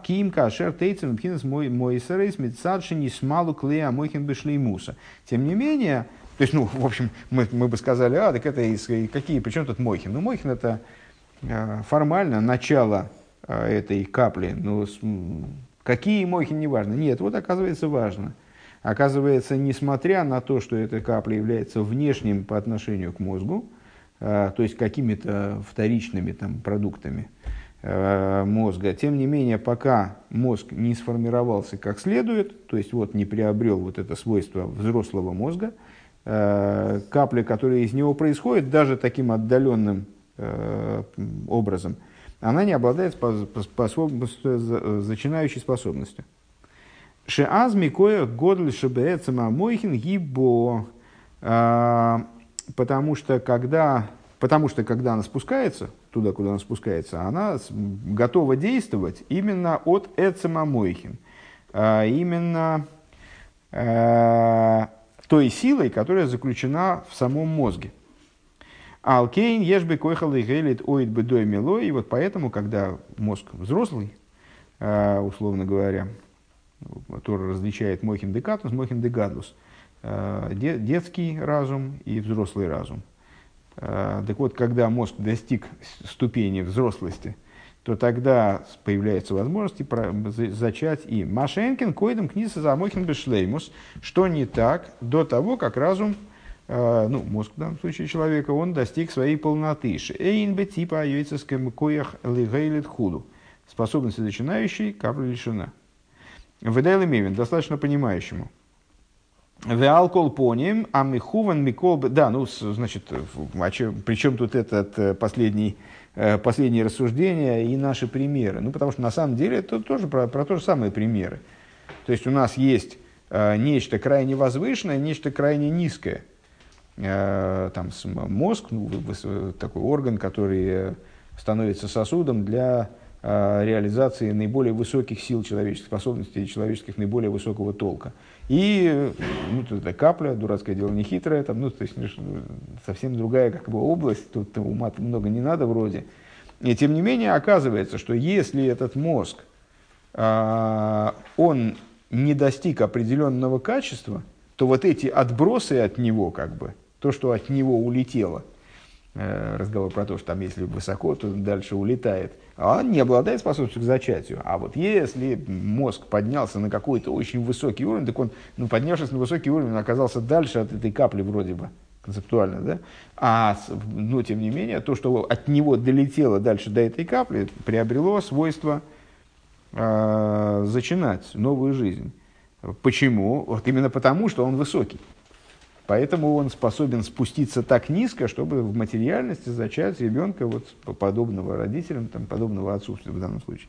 Speaker 1: Ким Кашер Тейцем Пхинес мой мой сарейс Митсадши не смалу клея мойхин муса. Тем не менее, то есть, ну, в общем, мы, мы бы сказали, а, так это из, какие, причем тут мойхин? Ну, мойхин это э, формально начало э, этой капли. Ну, какие мойхин, не важно. Нет, вот оказывается важно. Оказывается, несмотря на то, что эта капля является внешним по отношению к мозгу, то есть какими-то вторичными там, продуктами, мозга. Тем не менее, пока мозг не сформировался как следует, то есть вот не приобрел вот это свойство взрослого мозга, э, капля, которая из него происходит, даже таким отдаленным э, образом, она не обладает способ... зачинающей способностью. Шеаз микоя годль шебеэцема мойхин гибо. Потому что когда Потому что когда она спускается, туда, куда она спускается, она готова действовать именно от Эцема Мойхин. А именно э, той силой, которая заключена в самом мозге. Алкейн ешбе койхал и гелит оид бы дой мило. И вот поэтому, когда мозг взрослый, э, условно говоря, который различает мохин декатус, мохин дегадлус, детский разум и взрослый разум. Э, так вот, когда мозг достиг ступени взрослости, то тогда появляется возможность зачать и Машенкин койдем книса замохин бешлеймус, что не так до того, как разум, э, ну, мозг в данном случае человека, он достиг своей полноты. Эйн бе типа айойцеском коях лигейлит худу. Способности начинающей капля лишена. Выдайлы мевин, достаточно понимающему – Веалкол поним, а михуван микол... Да, ну, значит, а че, причем тут этот э, последний, э, последние рассуждения и наши примеры? Ну, потому что на самом деле это тоже про, про то же самое примеры. То есть у нас есть э, нечто крайне возвышенное, нечто крайне низкое. Там мозг, ну, такой орган, который становится сосудом для реализации наиболее высоких сил человеческих способностей, человеческих наиболее высокого толка. И ну, тут это капля, дурацкое дело не хитрое, там, ну, то есть совсем другая как бы, область, тут ума много не надо вроде. И тем не менее оказывается, что если этот мозг, а, он не достиг определенного качества, то вот эти отбросы от него, как бы, то, что от него улетело, разговор про то, что там если высоко, то дальше улетает, а он не обладает способностью к зачатию. А вот если мозг поднялся на какой-то очень высокий уровень, так он, ну, поднявшись на высокий уровень, он оказался дальше от этой капли вроде бы, концептуально, да? А, но тем не менее, то, что от него долетело дальше до этой капли, приобрело свойство э, зачинать новую жизнь. Почему? Вот именно потому, что он высокий. Поэтому он способен спуститься так низко, чтобы в материальности зачать ребенка вот, подобного родителям, там, подобного отцовству в данном случае.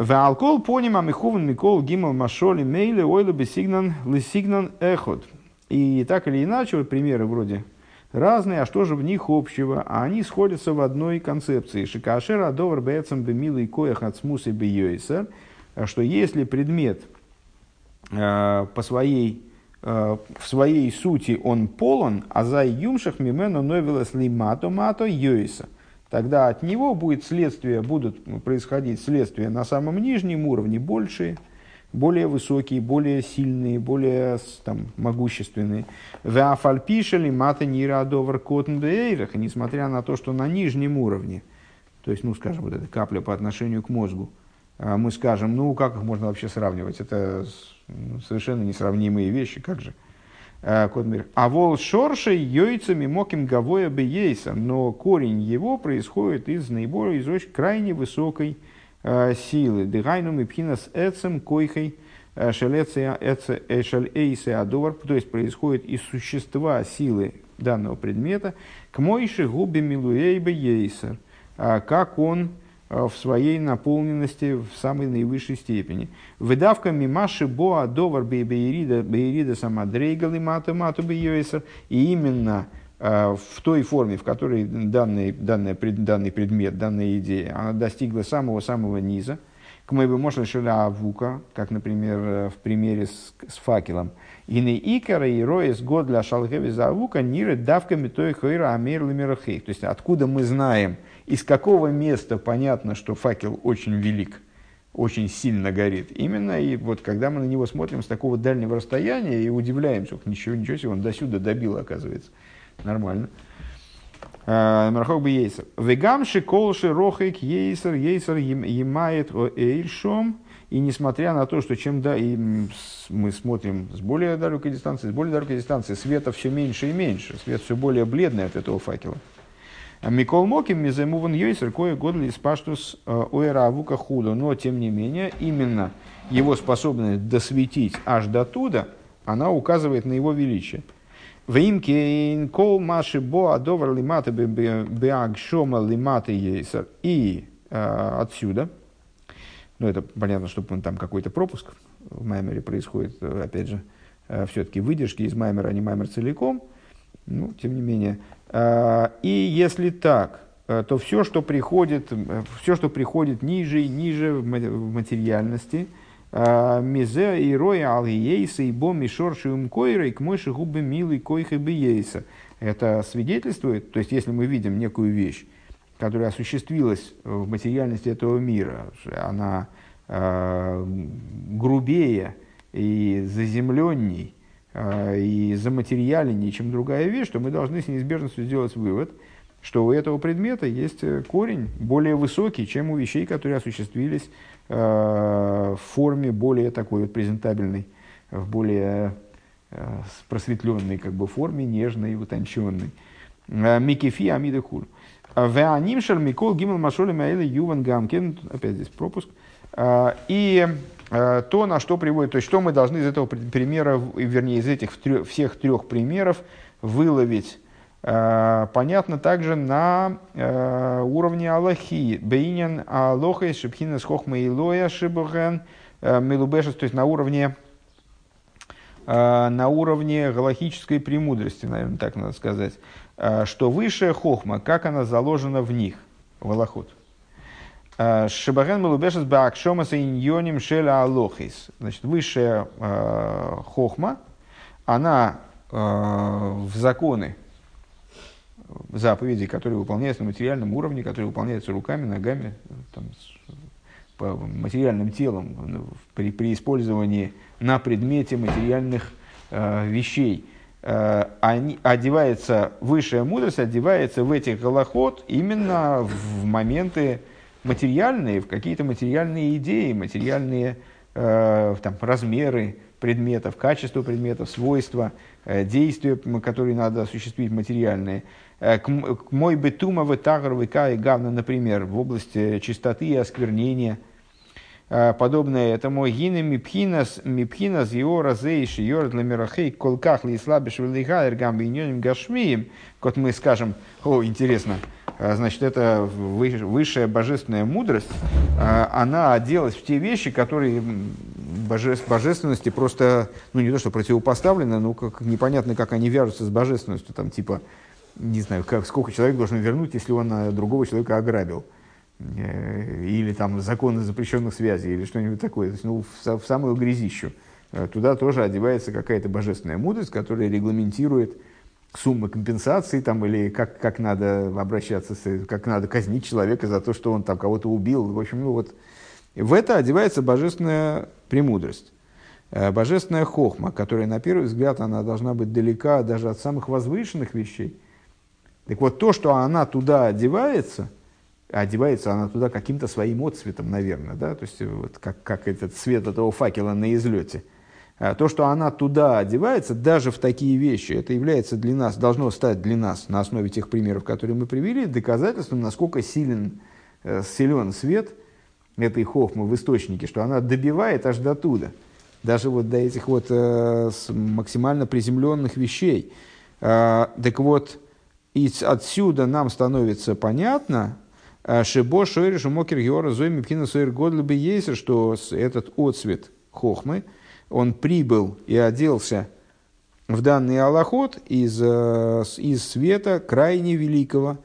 Speaker 1: Валкол поним амихуван микол гимал машоли мейле ойлы бесигнан лисигнан эхот. И так или иначе, вот примеры вроде разные, а что же в них общего? А они сходятся в одной концепции. Шикашера адовар бецам бемилый коях от смусы бейойсер, что если предмет э, по своей в своей сути он полон, а за юмшах мимену новилас лимато мато йойса. Тогда от него будет следствие, будут происходить следствия на самом нижнем уровне большие, более высокие, более сильные, более там, могущественные. Веафальпишели мата нирадовар котенбейрах, несмотря на то, что на нижнем уровне, то есть, ну, скажем, вот эта капля по отношению к мозгу, мы скажем, ну, как их можно вообще сравнивать? Это совершенно несравнимые вещи, как же. А, а вол шоршей йойцами моким гавоя бейса, но корень его происходит из наиболее, из очень крайне высокой э, силы. Дыгайну мипхинас эцем койхой шалэйсе адовар, то есть происходит из существа силы данного предмета, к мойши губи милуэйбе ейсер, как он в своей наполненности в самой наивысшей степени. Выдавка мимаши боа довар бейрида бейрида сама дрейгал и мату И именно в той форме, в которой данный, данный, данный предмет, данная идея, она достигла самого-самого низа, к моему можно шиля авука, как, например, в примере с, с факелом. И не икара и роес год для шалхеви за авука ниры давками той хойра амир То есть, откуда мы знаем, из какого места понятно, что факел очень велик, очень сильно горит. Именно и вот когда мы на него смотрим с такого дальнего расстояния и удивляемся, ничего, ничего себе, он до сюда добил, оказывается. Нормально. А, Мархок бы ейсер. Вегамши колши рохик ейсер, ейсер емает эйршом. И несмотря на то, что чем да, и мы смотрим с более далекой дистанции, с более далекой дистанции, света все меньше и меньше, свет все более бледный от этого факела. Микол Моким миземуван йойсер кое годли из паштус э, авука худо. Но, тем не менее, именно его способность досветить аж до туда, она указывает на его величие. Вимкин кол маши бо адовар лиматы беагшома лиматы ейсер. И э, отсюда, ну это понятно, что там какой-то пропуск в Маймере происходит, опять же, э, все-таки выдержки из Маймера, а не Маймер целиком, ну, тем не менее. Э, и если так, э, то все, что приходит, э, все, что приходит ниже и ниже в материальности – а, мизе и роя ал ейса и бом мишор шиум койрой к мойши губы милый койхы бы ейса. Это свидетельствует, то есть если мы видим некую вещь, которая осуществилась в материальности этого мира, она э, грубее и заземленней, и заматериальнее, чем другая вещь, то мы должны с неизбежностью сделать вывод, что у этого предмета есть корень более высокий, чем у вещей, которые осуществились Э, в форме более такой вот презентабельной, в более э, просветленной как бы форме, нежной, утонченной. Э, Микефи амида куль. Веанимшер Микол Гимл Машоли Маэли Юван Гамкин. Опять здесь пропуск. И то, на что приводит, то есть что мы должны из этого примера, вернее, из этих всех трех примеров выловить Э, понятно также на э, уровне Аллахи. Бейнин Алоха Шипхина с Хохма Илоя Шибухен э, Милубешес, то есть на уровне на уровне галахической премудрости, наверное, так надо сказать, что высшая хохма, как она заложена в них, в Аллахот. Шибаген Милубешес Баакшомаса Иньоним Шеля Алохис. Значит, высшая хохма, она в законы заповедей, которые выполняются на материальном уровне, которые выполняются руками, ногами, там, по материальным телом, ну, при, при использовании на предмете материальных э, вещей. Э, они, одевается, высшая мудрость одевается в этих голоход именно в моменты материальные, в какие-то материальные идеи, материальные э, там, размеры предметов, качество предметов, свойства, э, действия, которые надо осуществить материальные. Э, к мой бетума в тагр и гавна, например, в области чистоты и осквернения, э, подобное этому гины мипхинас мипхинас его разейши йорд ламирахей колках ли слабиш велихайр гам биньоним гашмием, как мы скажем, о, интересно, э, значит, это высшая божественная мудрость, она оделась в те вещи, которые божественности просто, ну не то что противопоставлены, но как, непонятно, как они вяжутся с божественностью, там типа не знаю, как, сколько человек должен вернуть, если он э, другого человека ограбил. Э, или там законы запрещенных связей, или что-нибудь такое. То есть, ну, в, в самую грязищу. Э, туда тоже одевается какая-то божественная мудрость, которая регламентирует суммы компенсации там, или как, как надо обращаться, с, как надо казнить человека за то, что он там кого-то убил. В общем, ну вот в это одевается божественная премудрость. Божественная хохма, которая, на первый взгляд, она должна быть далека даже от самых возвышенных вещей – так вот, то, что она туда одевается, одевается она туда каким-то своим отцветом, наверное, да, то есть вот как, как этот цвет этого факела на излете. А то, что она туда одевается, даже в такие вещи, это является для нас, должно стать для нас, на основе тех примеров, которые мы привели, доказательством, насколько силен, э, силен свет этой хохмы в источнике, что она добивает аж до туда, даже вот до этих вот э, максимально приземленных вещей. Так вот, и отсюда нам становится понятно, Шибо Шойр Шумокер Геора Зойми Пхина Сойр Годлебе Ейсер, что этот отцвет Хохмы, он прибыл и оделся в данный аллахот из, из света крайне великого,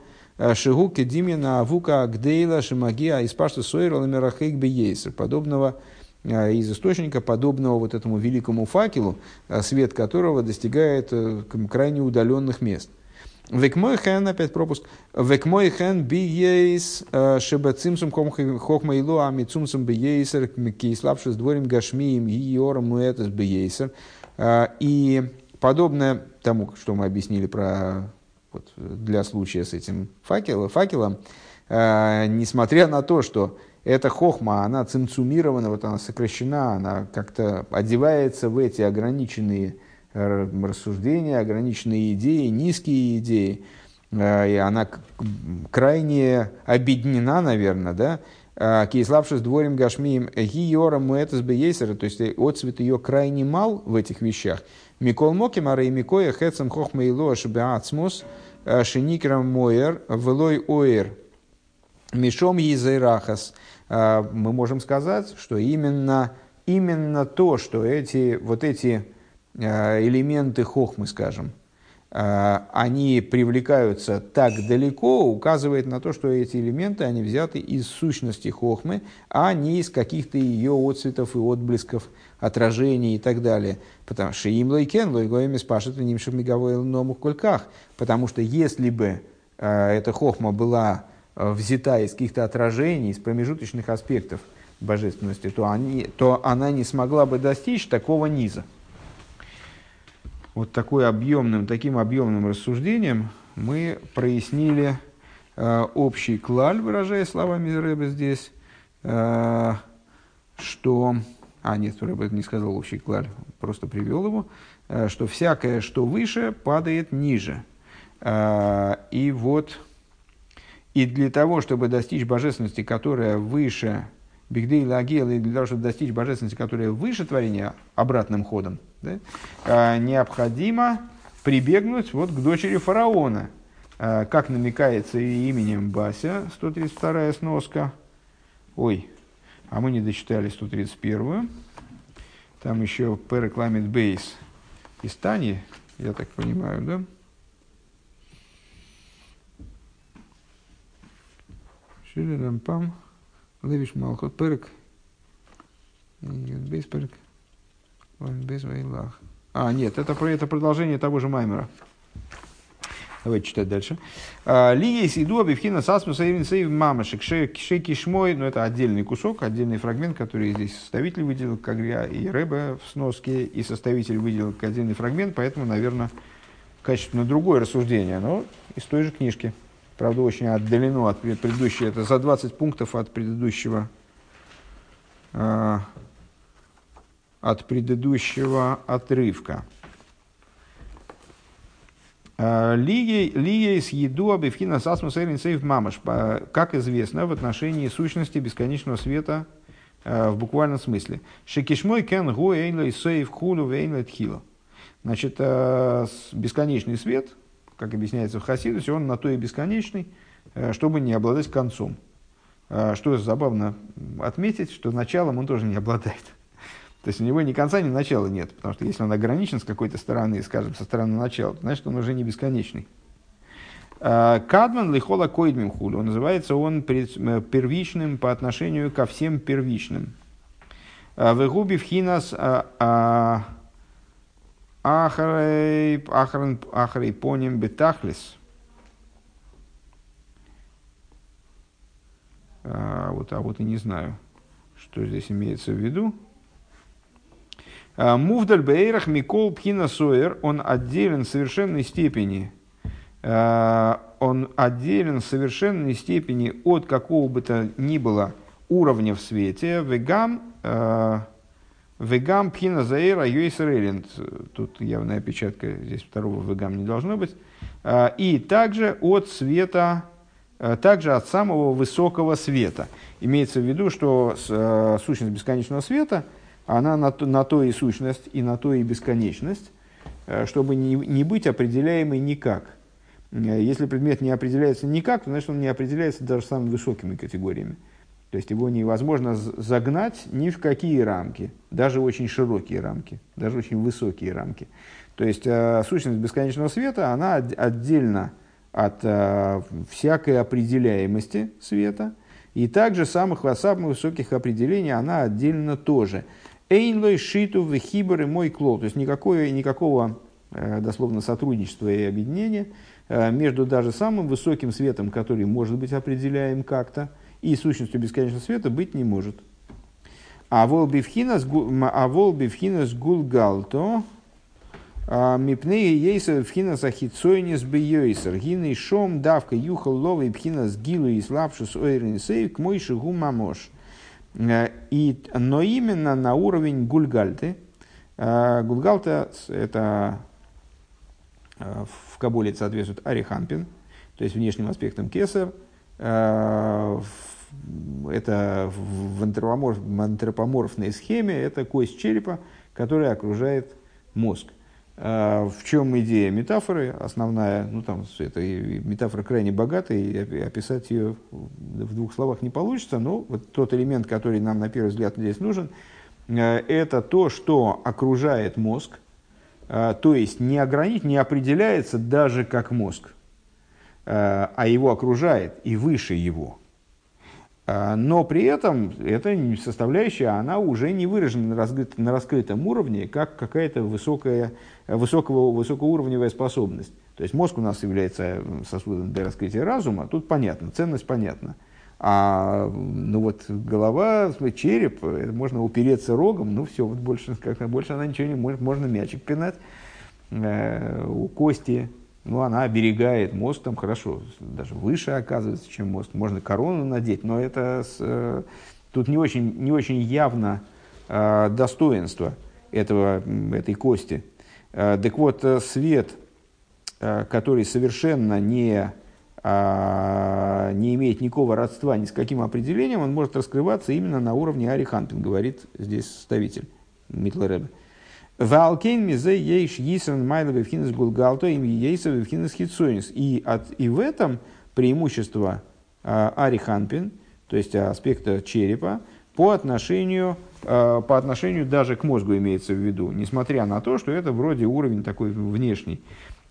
Speaker 1: Шигу Кедимина Авука Агдейла Шимагия из Пашта Сойра Ламерахейк Бейсер, подобного из источника, подобного вот этому великому факелу, свет которого достигает крайне удаленных мест – Векмой хен, опять пропуск. Векмой хен биейс шебацимсум хохмаилу амицумсум биейсер кейслапши с дворем гашмием йором муэтес биейсер. И подобное тому, что мы объяснили про вот, для случая с этим факелом, факелом несмотря на то, что эта хохма, она цинцумирована, вот она сокращена, она как-то одевается в эти ограниченные рассуждения, ограниченные идеи, низкие идеи, э, и она крайне обеднена, наверное, да, э, Кейславши с дворем Гашмием Гиора Муэтес Бейсера, то есть отцвет ее крайне мал в этих вещах. Микол Моки Марей Микоя Хецам Хохмейло Шбеацмус э, Шеникрам Моер Велой Оэр Мишом Езайрахас. Мы можем сказать, что именно, именно то, что эти, вот эти Э, элементы хохмы, скажем, э, они привлекаются так далеко, указывает на то, что эти элементы, они взяты из сущности хохмы, а не из каких-то ее отцветов и отблесков, отражений и так далее. Потому что им лойкен, лойгоем спашет нимших меговой новых кульках. Потому что если бы э, эта хохма была взята из каких-то отражений, из промежуточных аспектов божественности, то, они, то она не смогла бы достичь такого низа вот такой объемным, таким объемным рассуждением мы прояснили э, общий клаль, выражая словами Рэба здесь, э, что... А, нет, Рэба не сказал общий клаль, просто привел его, э, что всякое, что выше, падает ниже. Э, и вот, и для того, чтобы достичь божественности, которая выше Бигдей Лагел, и для того, чтобы достичь божественности, которая выше творения, обратным ходом, да, а, необходимо прибегнуть вот к дочери фараона, а, как намекается именем Бася, 132 сноска. Ой, а мы не дочитали 131 Там еще Перекламит Бейс из Тани, я так понимаю, да? Шилерам пам. Левиш Малхот Перек. Без Перек. А, нет, это, это продолжение того же Маймера. Давайте читать дальше. А, Ли есть иду обивхина сасмуса сейв мамашек шейки шмой, но это отдельный кусок, отдельный фрагмент, который здесь составитель выделил, как я и Рэбе в сноске, и составитель выделил как отдельный фрагмент, поэтому, наверное, качественно другое рассуждение, но из той же книжки. Правда, очень отдалено от предыдущего. Это за 20 пунктов от предыдущего, э, от предыдущего отрывка. А, Лия с еду обивхина сасмус сейв мамаш. Как известно, в отношении сущности бесконечного света э, в буквальном смысле. Шекишмой кен гу эйнлей сейв хулу вейнлей тхила. Значит, э, бесконечный свет – как объясняется в Хасидусе, он на то и бесконечный, э, чтобы не обладать концом. Э, что забавно отметить, что началом он тоже не обладает. То есть у него ни конца, ни начала нет. Потому что если он ограничен с какой-то стороны, скажем, со стороны начала, значит он уже не бесконечный. Э, Кадман лихола койдмим хулю. Называется он первичным по отношению ко всем первичным. Вегуби вхинас Ахарей, ахарен, ахарей поним бетахлис. А, вот, а вот и не знаю, что здесь имеется в виду. А, Мувдаль бейрах микол пхина соер, он отделен в совершенной степени, а, он отделен в совершенной степени от какого бы то ни было уровня в свете, вегам, а, Вегам пхина заэра юэйсрелент. Тут явная опечатка, здесь второго вегам не должно быть. И также от света, также от самого высокого света. Имеется в виду, что сущность бесконечного света, она на то, на то и сущность, и на то и бесконечность, чтобы не, не быть определяемой никак. Если предмет не определяется никак, то значит он не определяется даже самыми высокими категориями. То есть его невозможно загнать ни в какие рамки, даже очень широкие рамки, даже очень высокие рамки. То есть э, сущность бесконечного света, она отдельно от э, всякой определяемости света, и также самых, самых высоких определений она отдельно тоже. Эйнлой шиту в хиборы мой клоу. То есть никакое, никакого э, дословно сотрудничества и объединения э, между даже самым высоким светом, который может быть определяем как-то, и сущностью бесконечного света быть не может. А волбивхинас а гулгалто мипней ейса вхинас ахицойнис бейойсер гиней шом давка юхал ловый пхинас гилу и слабшус ойрен сейв к мой шигу мамош. Э, и, но именно на уровень гульгальты. Э, гульгалта это э, в Кабуле соответствует ариханпин, то есть внешним аспектом кесар, это в антропоморфной схеме, это кость черепа, которая окружает мозг. А, в чем идея метафоры основная? Ну, там, это метафора крайне богатая, и описать ее в двух словах не получится, но вот тот элемент, который нам на первый взгляд здесь нужен, э, это то, что окружает мозг, а, то есть не ограничит, не определяется даже как мозг, э, а его окружает и выше его – но при этом эта составляющая, она уже не выражена на, раскрытом, на раскрытом уровне, как какая-то высокая, высокого, высокоуровневая способность. То есть мозг у нас является сосудом для раскрытия разума, тут понятно, ценность понятна. А ну вот голова, череп, можно упереться рогом, ну все, вот больше, как больше она ничего не может, можно мячик пинать. Э, у кости ну, она оберегает мост там хорошо, даже выше оказывается, чем мост. Можно корону надеть, но это с, э, тут не очень, не очень явно э, достоинство этого, этой кости. Э, так вот, э, свет, э, который совершенно не, э, не имеет никакого родства ни с каким определением, он может раскрываться именно на уровне Ари Ханпин, говорит здесь составитель Митлереба. Валкейн мизе ейш йисран майла вевхинес гулгалто им ейса вевхинес хитсойнис. И, от, и в этом преимущество э, ариханпин, то есть аспекта черепа, по отношению, э, по отношению даже к мозгу имеется в виду, несмотря на то, что это вроде уровень такой внешний.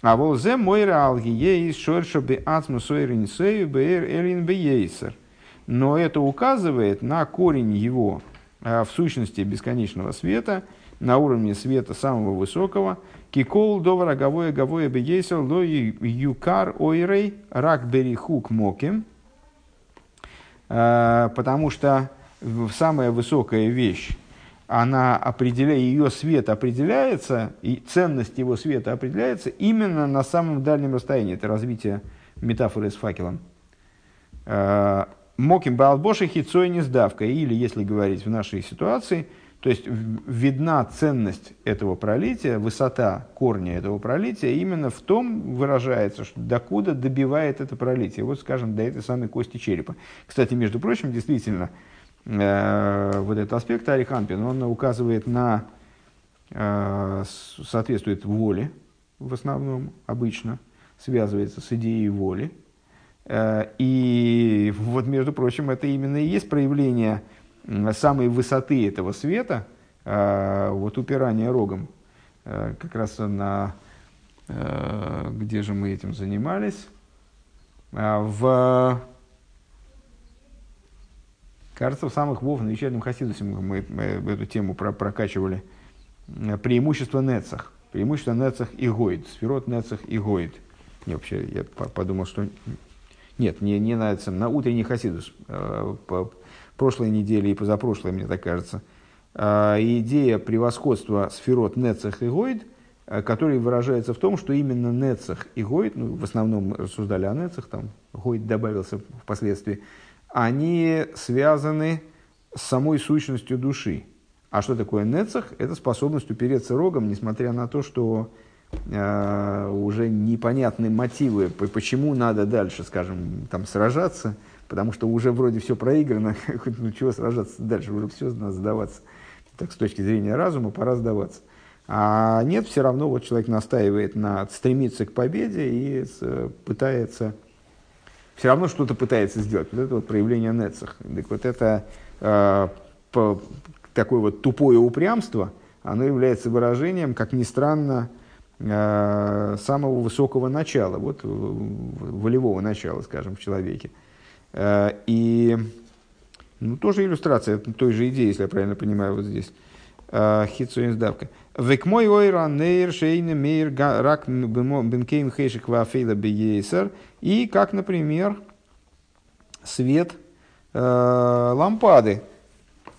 Speaker 1: А волзе мойра алги ейс шорша бе ацму сойрин сею бэр элин бе ейсер. Но это указывает на корень его э, в сущности бесконечного света – на уровне света самого высокого. Кикол довар аговое аговое бегейсер ло юкар ойрей рак берихук моким. А, потому что самая высокая вещь, она определяет, ее свет определяется, и ценность его света определяется именно на самом дальнем расстоянии. Это развитие метафоры с факелом. А, моким балбоши хитцой не сдавка. Или, если говорить в нашей ситуации – то есть видна ценность этого пролития, высота корня этого пролития именно в том выражается, что докуда добивает это пролитие. Вот, скажем, до этой самой кости черепа. Кстати, между прочим, действительно, э, вот этот аспект Ариханпин, он указывает на, э, соответствует воле, в основном, обычно, связывается с идеей воли. Э, и вот, между прочим, это именно и есть проявление самой высоты этого света, э, вот упирание рогом, э, как раз на э, где же мы этим занимались, в кажется, в самых вов на вечернем хасидусе мы, мы, эту тему про, прокачивали. Преимущество Нецах. Преимущество Нецах и Гойд. Сферот Нецах и Гойд. Не, вообще, я подумал, что... Нет, не, не на, на утренний хасидус прошлой неделе и позапрошлой, мне так кажется, а, идея превосходства сферот Нецах и Гойд, а, который выражается в том, что именно Нецах и Гойд, ну, в основном рассуждали о Нецах, там Гойд добавился впоследствии, они связаны с самой сущностью души. А что такое Нецах? Это способность упереться рогом, несмотря на то, что э, уже непонятны мотивы, почему надо дальше, скажем, там, сражаться – потому что уже вроде все проиграно, [LAUGHS] ну чего сражаться дальше, уже все надо сдаваться. Так с точки зрения разума пора сдаваться. А нет, все равно вот человек настаивает на стремиться к победе и пытается, все равно что-то пытается сделать. Вот это вот проявление нецах. Так вот это э, по, такое вот тупое упрямство, оно является выражением, как ни странно, э, самого высокого начала, вот волевого начала, скажем, в человеке. Э, и ну, тоже иллюстрация той же идеи, если я правильно понимаю, вот здесь. Э, Хитсуин сдавка. Век мой ойра нейр шейны мейр рак бенкейм хейшик вафейла бейсер. И как, например, свет э, лампады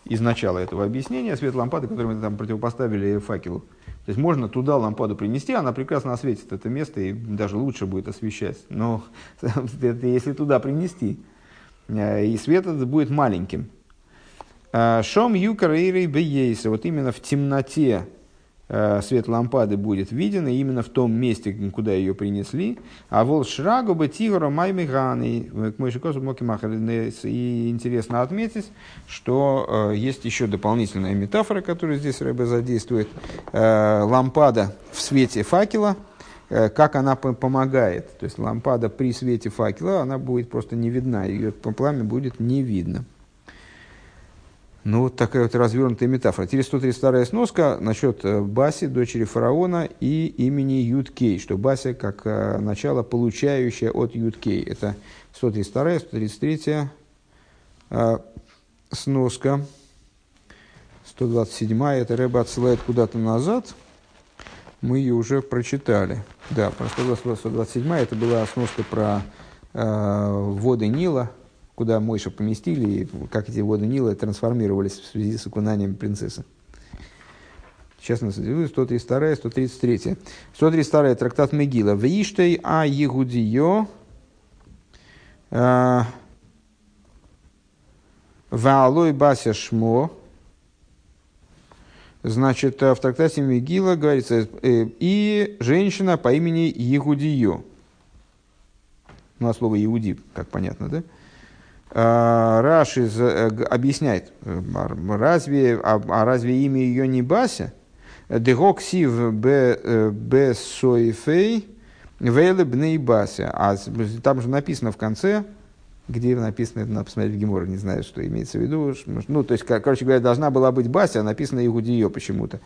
Speaker 1: из начала этого объяснения, свет лампады, который мы там противопоставили факелу. То есть можно туда лампаду принести, она прекрасно осветит это место и даже лучше будет освещать. Но [LAUGHS] это если туда принести, э, и свет этот будет маленьким. Э, Шом юкар и Вот именно в темноте Э, свет лампады будет виден именно в том месте, куда ее принесли. А вол шрагу бы тигра маймиганы И интересно отметить, что э, есть еще дополнительная метафора, которую здесь Рэбе задействует. Э, лампада в свете факела, как она помогает. То есть лампада при свете факела, она будет просто не видна, ее пламя будет не видно. Ну, вот такая вот развернутая метафора. Теперь 132 сноска насчет э, Баси, дочери фараона и имени Юткей, что Бася как э, начало, получающее от Юткей. Это 132 133 э, сноска. 127 это Рэба отсылает куда-то назад. Мы ее уже прочитали. Да, про 127 это была сноска про э, воды Нила, куда Мойша поместили, и как эти воды Нила трансформировались в связи с окунанием принцессы. Сейчас нас 132, 133. 132 трактат Мегила. Виштей а Егудио а, Ваалой Бася Шмо. Значит, в трактате Мегила говорится, э, и женщина по имени Егудио. Ну, а слово Иуди, как понятно, да? А, Раши э, объясняет, э, разве, а, а разве имя ее не Бася? Дегоксив б сойфей вейле бней Бася. А там же написано в конце, где написано, надо посмотреть в Геморе, не знаю, что имеется в виду. Ну, то есть, короче говоря, должна была быть Бася, а написано Игудио почему-то.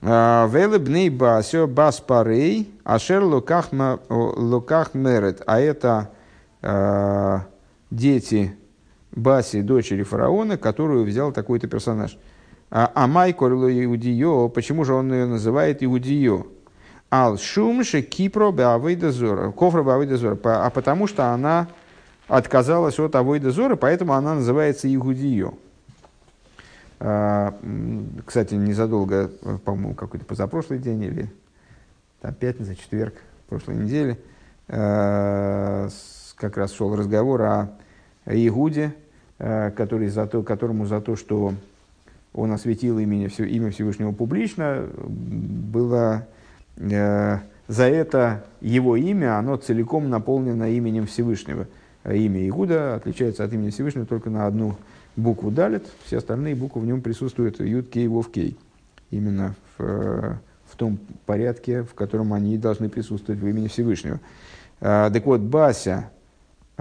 Speaker 1: А, вейле бней Басио бас парей, ашер луках мерет. А это дети Баси, дочери фараона, которую взял такой-то персонаж. А, а Майколь Иудио, почему же он ее называет Иудио? Ал шумше кипро бавейдазора, кофра бавейдазора, а потому что она отказалась от авойдазора, поэтому она называется Иудио. А, кстати, незадолго, по-моему, какой-то позапрошлый день или там, пятница, четверг прошлой недели, а, как раз шел разговор о Игуде, э, который за то, которому за то, что он осветил имя, имя Всевышнего публично, было э, за это его имя, оно целиком наполнено именем Всевышнего. Имя Игуда отличается от имени Всевышнего только на одну букву Далит, все остальные буквы в нем присутствуют Юд, Кей, Вов, Кей. Именно в, э, в том порядке, в котором они должны присутствовать в имени Всевышнего. Так вот, Бася,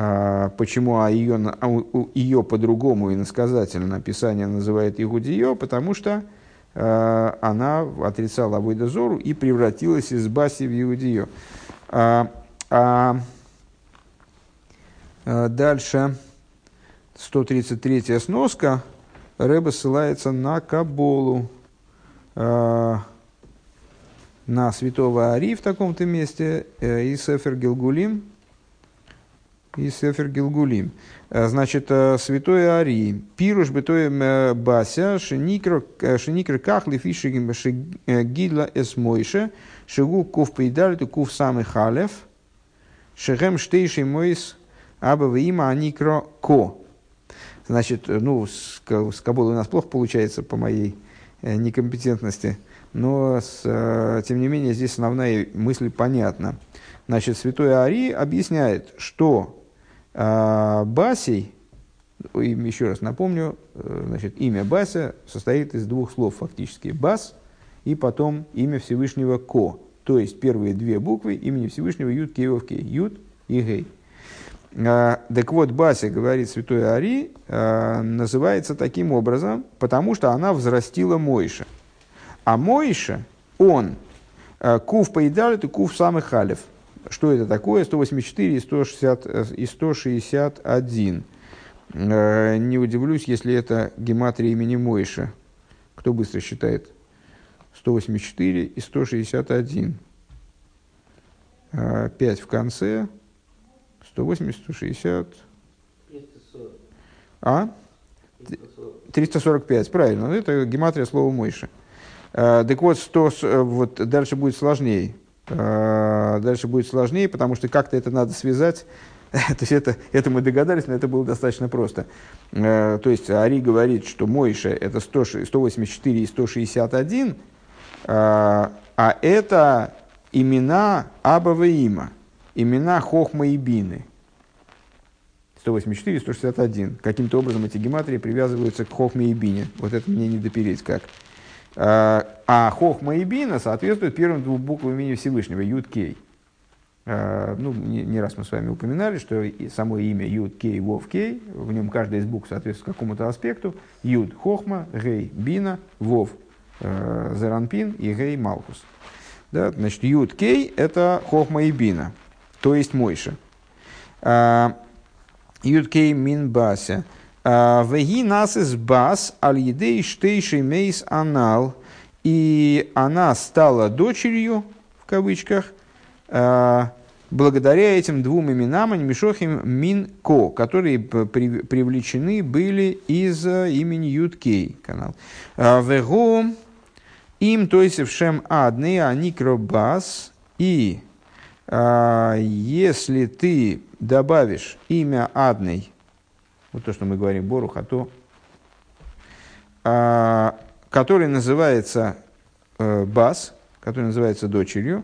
Speaker 1: а, почему а ее, а ее по-другому иносказательно написание называет Игудио? Потому что а, она отрицала Авойдозору и превратилась из Баси в Иудио. А, а, а, дальше 133 сноска. Рэба ссылается на Каболу, а, на святого Ари в таком-то месте, э, и Сефер Гилгулим, и Сефер Гилгулим. Э, значит, э, святой Ари, пируш бетоем э, бася, шеникр кахли фиши гидла эс мойше, шегу кув пейдалиту кув самый халев, шехем штейший мойс аба има аникро ко. Значит, ну, с, с Кабулой у нас плохо получается по моей некомпетентности, но с, тем не менее здесь основная мысль понятна. Значит, святой Ари объясняет, что а, Басей, еще раз напомню, э, значит, имя Бася состоит из двух слов фактически. Бас и потом имя Всевышнего Ко, то есть первые две буквы имени Всевышнего Юд Киев Кей, Юд и Гей. А, так вот, Бася, говорит святой Ари, а, называется таким образом, потому что она взрастила Мойша. А Мойша, он, а, кув поедал, это кув самых халев. Что это такое? 184 и, 160, и 161. Не удивлюсь, если это гематрия имени Мойша. Кто быстро считает? 184 и 161. 5 в конце, 180, 160. 340. А? 345, правильно. Ну, это гематрия слова Мойши. А, так вот, 100, вот, дальше будет сложнее. А, дальше будет сложнее, потому что как-то это надо связать. [LAUGHS] то есть это, это мы догадались, но это было достаточно просто. А, то есть Ари говорит, что Мойша это 100, 184 и 161, а, а это имена Абава Има имена Хохма и Бины. 184, 161. Каким-то образом эти гематрии привязываются к Хохме и Бине. Вот это мне не допереть как. А, а Хохма и Бина соответствуют первым двум буквам имени Всевышнего, Юд Кей. А, ну, не, раз мы с вами упоминали, что само имя Юд Кей, Вов Кей, в нем каждая из букв соответствует какому-то аспекту. Юд Хохма, Гей Бина, Вов э, Зеранпин и Гей Малхус. Да, значит, Юд Кей – это Хохма и Бина то есть Мойша. А, Юдкей мин бася. А, веги нас из бас аль едей штейший мейс анал. И она стала дочерью, в кавычках, а, благодаря этим двум именам, Анимишохим Мин Ко, которые привлечены были из имени Юдкей канал. Вего им, то есть в Шем Адны, Аникробас и если ты добавишь имя Адной, вот то, что мы говорим, Боруха, то, а, который называется э, Бас, который называется дочерью,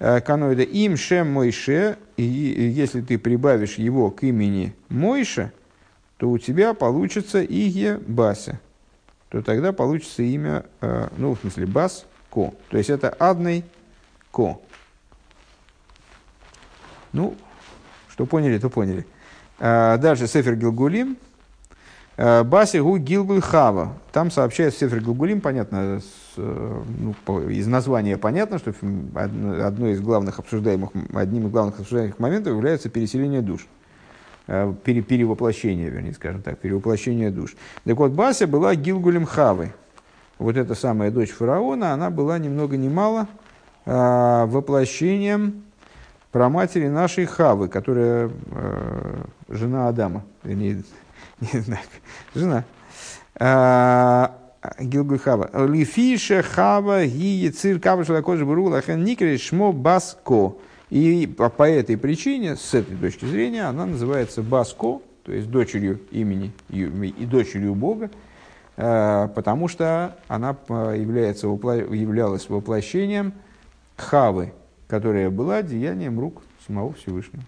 Speaker 1: э, каноида им Шем Мойше, и если ты прибавишь его к имени Мойша, то у тебя получится Иге Бася. То тогда получится имя, э, ну, в смысле, Бас Ко. То есть это Адный Ко. Ну, что поняли, то поняли. А, дальше Сефер Гилгулим. А, Баси Гу Гилгуль Хава. Там сообщает Сефер Гилгулим, понятно, с, э, ну, по, из названия понятно, что одно из главных обсуждаемых, одним из главных обсуждаемых моментов является переселение душ. А, пере, перевоплощение, вернее, скажем так, перевоплощение душ. Так вот, Бася была Гилгулем Хавы. Вот эта самая дочь фараона, она была ни много ни мало воплощением про матери нашей Хавы, которая э, жена Адама, не, [LAUGHS] не знаю, жена. А, Гилгуль Хава. Лифиша Хава ги цир кава шалакош бурулахен никрей шмо баско. И по, этой причине, с этой точки зрения, она называется Баско, то есть дочерью имени и дочерью Бога, э, потому что она является, являлась воплощением Хавы, которая была деянием рук самого Всевышнего.